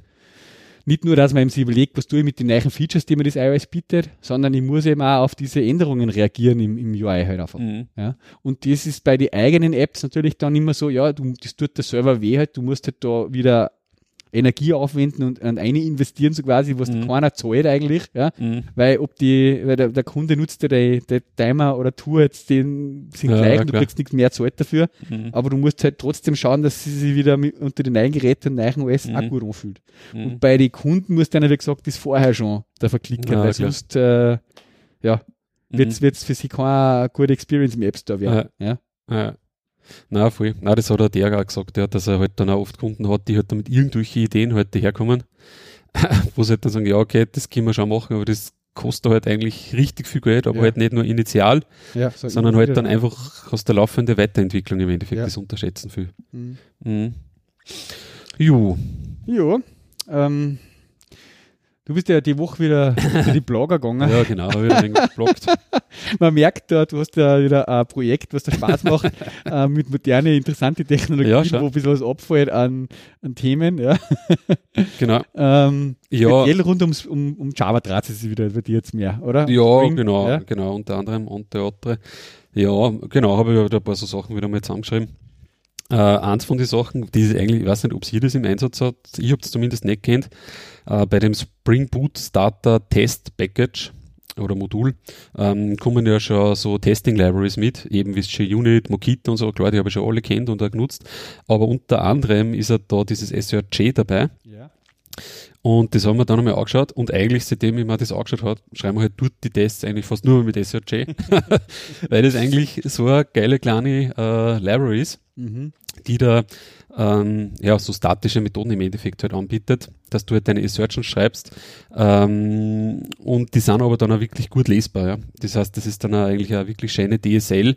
Nicht nur, dass man eben sich überlegt, was tue ich mit den neuen Features, die mir das iOS bietet, sondern ich muss eben auch auf diese Änderungen reagieren im, im UI halt einfach. Mhm. Ja. Und das ist bei den eigenen Apps natürlich dann immer so, ja, du, das tut der Server weh halt, du musst halt da wieder Energie aufwenden und, und eine investieren, so quasi, was Mhm. keiner zahlt eigentlich, ja. Mhm. Weil ob die, weil der, der Kunde nutzt ja der, der Timer oder Tour jetzt den sind Ja, gleich, ja, und du kriegst nichts mehr zahlt dafür. Mhm. Aber du musst halt trotzdem schauen, dass sie sich wieder mit, unter den neuen Geräten und neuen OS auch Mhm. gut anfühlt. Mhm. Und bei den Kunden musst du dann, wie gesagt, das vorher schon da verklicken, Ja, weil klar. sonst äh, ja, Mhm. wird's wird's für sie keine gute Experience im App Store werden. Ja. Ja. Na, voll. Na, das hat auch der auch gesagt, ja, dass er halt dann auch oft Kunden hat, die halt damit irgendwelche Ideen halt herkommen, [laughs] wo sie halt dann sagen, ja, okay, das können wir schon machen, aber das kostet halt eigentlich richtig viel Geld, aber Ja. halt nicht nur initial, Ja, so sondern halt dann einfach aus der laufenden Weiterentwicklung im Endeffekt, Ja. das unterschätzen viel. Mhm. Mhm. Jo. Ja, ähm, du bist ja die Woche wieder zu die Blogger gegangen. [laughs] Ja, genau, habe wenig geblockt. [laughs] Man merkt da, du hast ja wieder ein Projekt, was dir Spaß macht, [laughs] äh, mit moderne, interessante Technologien, Ja, schon. wo ein bisschen was abfällt an, an Themen. Ja. Genau. Ähm, Ja, Speziell rund ums, um, um Java dreht es sich wieder bei dir jetzt mehr, oder? Ja, Spring, genau, Ja. genau, unter anderem und der andere. Ja, genau, habe ich da ein paar so Sachen wieder mal zusammengeschrieben. Äh, eins von den Sachen, die ich eigentlich, ich weiß nicht, ob sie das im Einsatz hat, ich habe es zumindest nicht kennt, äh, bei dem Spring Boot Starter Test Package oder Modul ähm, kommen ja schon so Testing Libraries mit, eben wie JUnit, Mockito und so, klar, die habe ich schon alle kennt und auch genutzt, aber unter anderem ist ja da dieses SRJ dabei, Ja. Und das haben wir dann einmal angeschaut und eigentlich, seitdem ich mir das angeschaut habe, schreiben wir halt dort die Tests eigentlich fast nur mit SRJ, [laughs] weil das eigentlich so eine geile kleine äh, Library ist, Mhm. die da ähm, ja, so statische Methoden im Endeffekt halt anbietet, dass du halt deine Assertions schreibst ähm, und die sind aber dann auch wirklich gut lesbar. Ja? Das heißt, das ist dann auch eigentlich eine wirklich schöne DSL,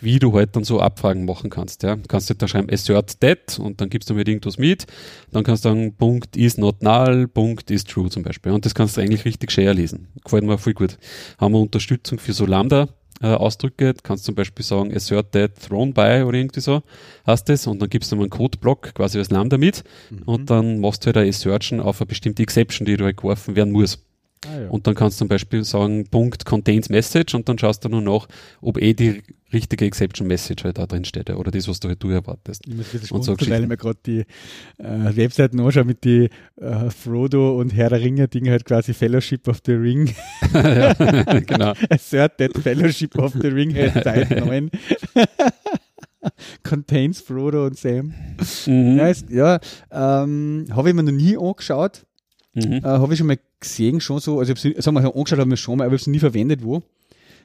wie du halt dann so Abfragen machen kannst. Ja? Du kannst halt da schreiben assert that und dann gibst du mir irgendwas mit, dann kannst du sagen Punkt is not null, Punkt is true zum Beispiel und das kannst du eigentlich richtig schön lesen. Gefällt mir voll gut. Haben wir Unterstützung für so Lambda äh, Ausdrücke. Du kannst zum Beispiel sagen, assert that thrown by oder irgendwie so, hast das und dann gibst du mal einen Codeblock quasi als Lambda mit mhm. und dann machst du halt eine Assertion auf eine bestimmte Exception, die du halt geworfen werden muss. Ah, ja. Und dann kannst du zum Beispiel sagen, Punkt contains message und dann schaust du nur nach, ob eh die richtige Exception Message halt da drin steht oder das, was du halt du erwartest. Ich muss und so weil ich mir gerade die äh, Webseiten anschaue mit die äh, Frodo und Herr der Ringe Dinge halt quasi Fellowship of the Ring. ja, [laughs] [laughs] genau. Assert that Fellowship of the Ring hat Zeit 9. Contains Frodo und Sam. Mhm. Ja, ja ähm, habe ich mir noch nie angeschaut. Mhm. Äh, habe ich schon mal gesehen, schon so, also ich habe sagen wir, angeschaut habe ich schon mal, aber ich habe es nie verwendet, wo.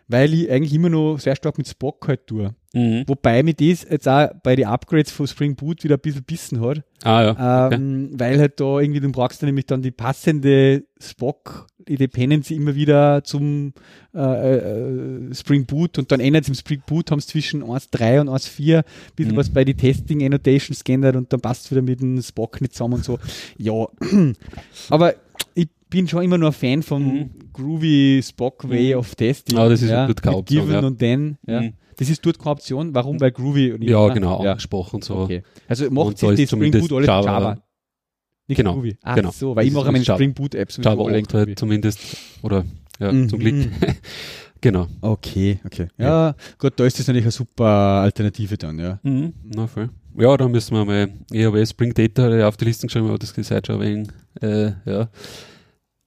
Weil ich eigentlich immer noch sehr stark mit Spock halt tue. Mhm. Wobei mir das jetzt auch bei den Upgrades von Spring Boot wieder ein bisschen bissen hat. Ah, ja. Ähm, okay. Weil halt da irgendwie, du brauchst dann nämlich dann die passende Spock, die Dependency immer wieder zum äh, äh, Spring Boot und dann ändert es im Spring Boot, haben es zwischen 1.3 und 1.4 ein bisschen mhm. was bei den Testing Annotations geändert und dann passt es wieder mit dem Spock nicht zusammen und so. Ja, [clears throat] aber ich bin schon immer nur ein Fan vom mhm. groovy Spock Way mhm. of Testing. Ah, das ist ja, gut Given ja. und then. Ja. Mhm. Das ist dort keine Option. Warum? Weil Groovy und Ja, genau, ja. angesprochen so. Okay. Also macht sich die Spring Boot alles Java. Java. Nicht genau, Groovy. Ach genau. so, weil das ich mache meine Spring Boot Apps Java 8 halt zumindest. Oder ja, mhm. zum Glück. [laughs] genau. Okay, okay. Ja, gut, da ist das natürlich eine super Alternative dann, ja. Mhm. Na voll. Ja, da müssen wir mal EAW Spring Data auf die Liste geschrieben, aber das gesagt schon wenig, äh, ja.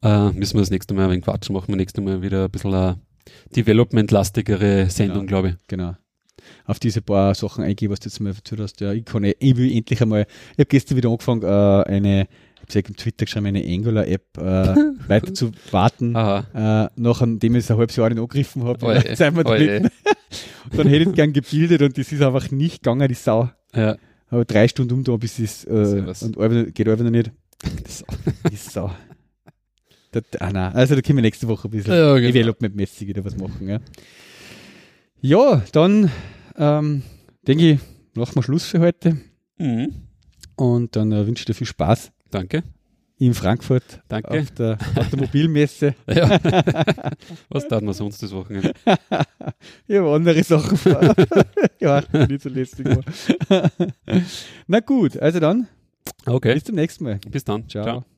Äh, müssen wir das nächste Mal ein wenig quatschen, machen wir nächstes Mal wieder ein bisschen eine development-lastigere Sendung, genau, glaube ich. Genau. Auf diese paar Sachen eingehen, was du jetzt mal erzählt hast. Ja, ich kann ich will endlich einmal, ich habe gestern wieder angefangen, äh, eine, ich habe im Twitter geschrieben, eine Angular-App äh, [laughs] weiter zu warten, äh, nachdem ich es ein halbes Jahr nicht angegriffen habe. [laughs] [laughs] dann hätte ich gern gebildet und das ist einfach nicht gegangen, die Sau. Ja. Aber drei Stunden um da, bis es äh, und geht einfach noch nicht. Die Sau. Die Sau. Das, ah nein, also da können wir nächste Woche ein bisschen ja, genau. Development-mäßig wieder was machen. Ja, ja dann ähm, denke ich, machen wir Schluss für heute. Mhm. Und dann äh, wünsche ich dir viel Spaß. Danke. In Frankfurt Danke. auf der Automobilmesse. [laughs] ja. Was tat man sonst das Wochenende? ja, [laughs] andere Sachen. [laughs] ja, nicht so lästig war. Na gut, also dann. Okay. Bis zum nächsten Mal. Bis dann. Ciao. Ciao.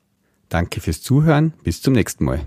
Danke fürs Zuhören. Bis zum nächsten Mal.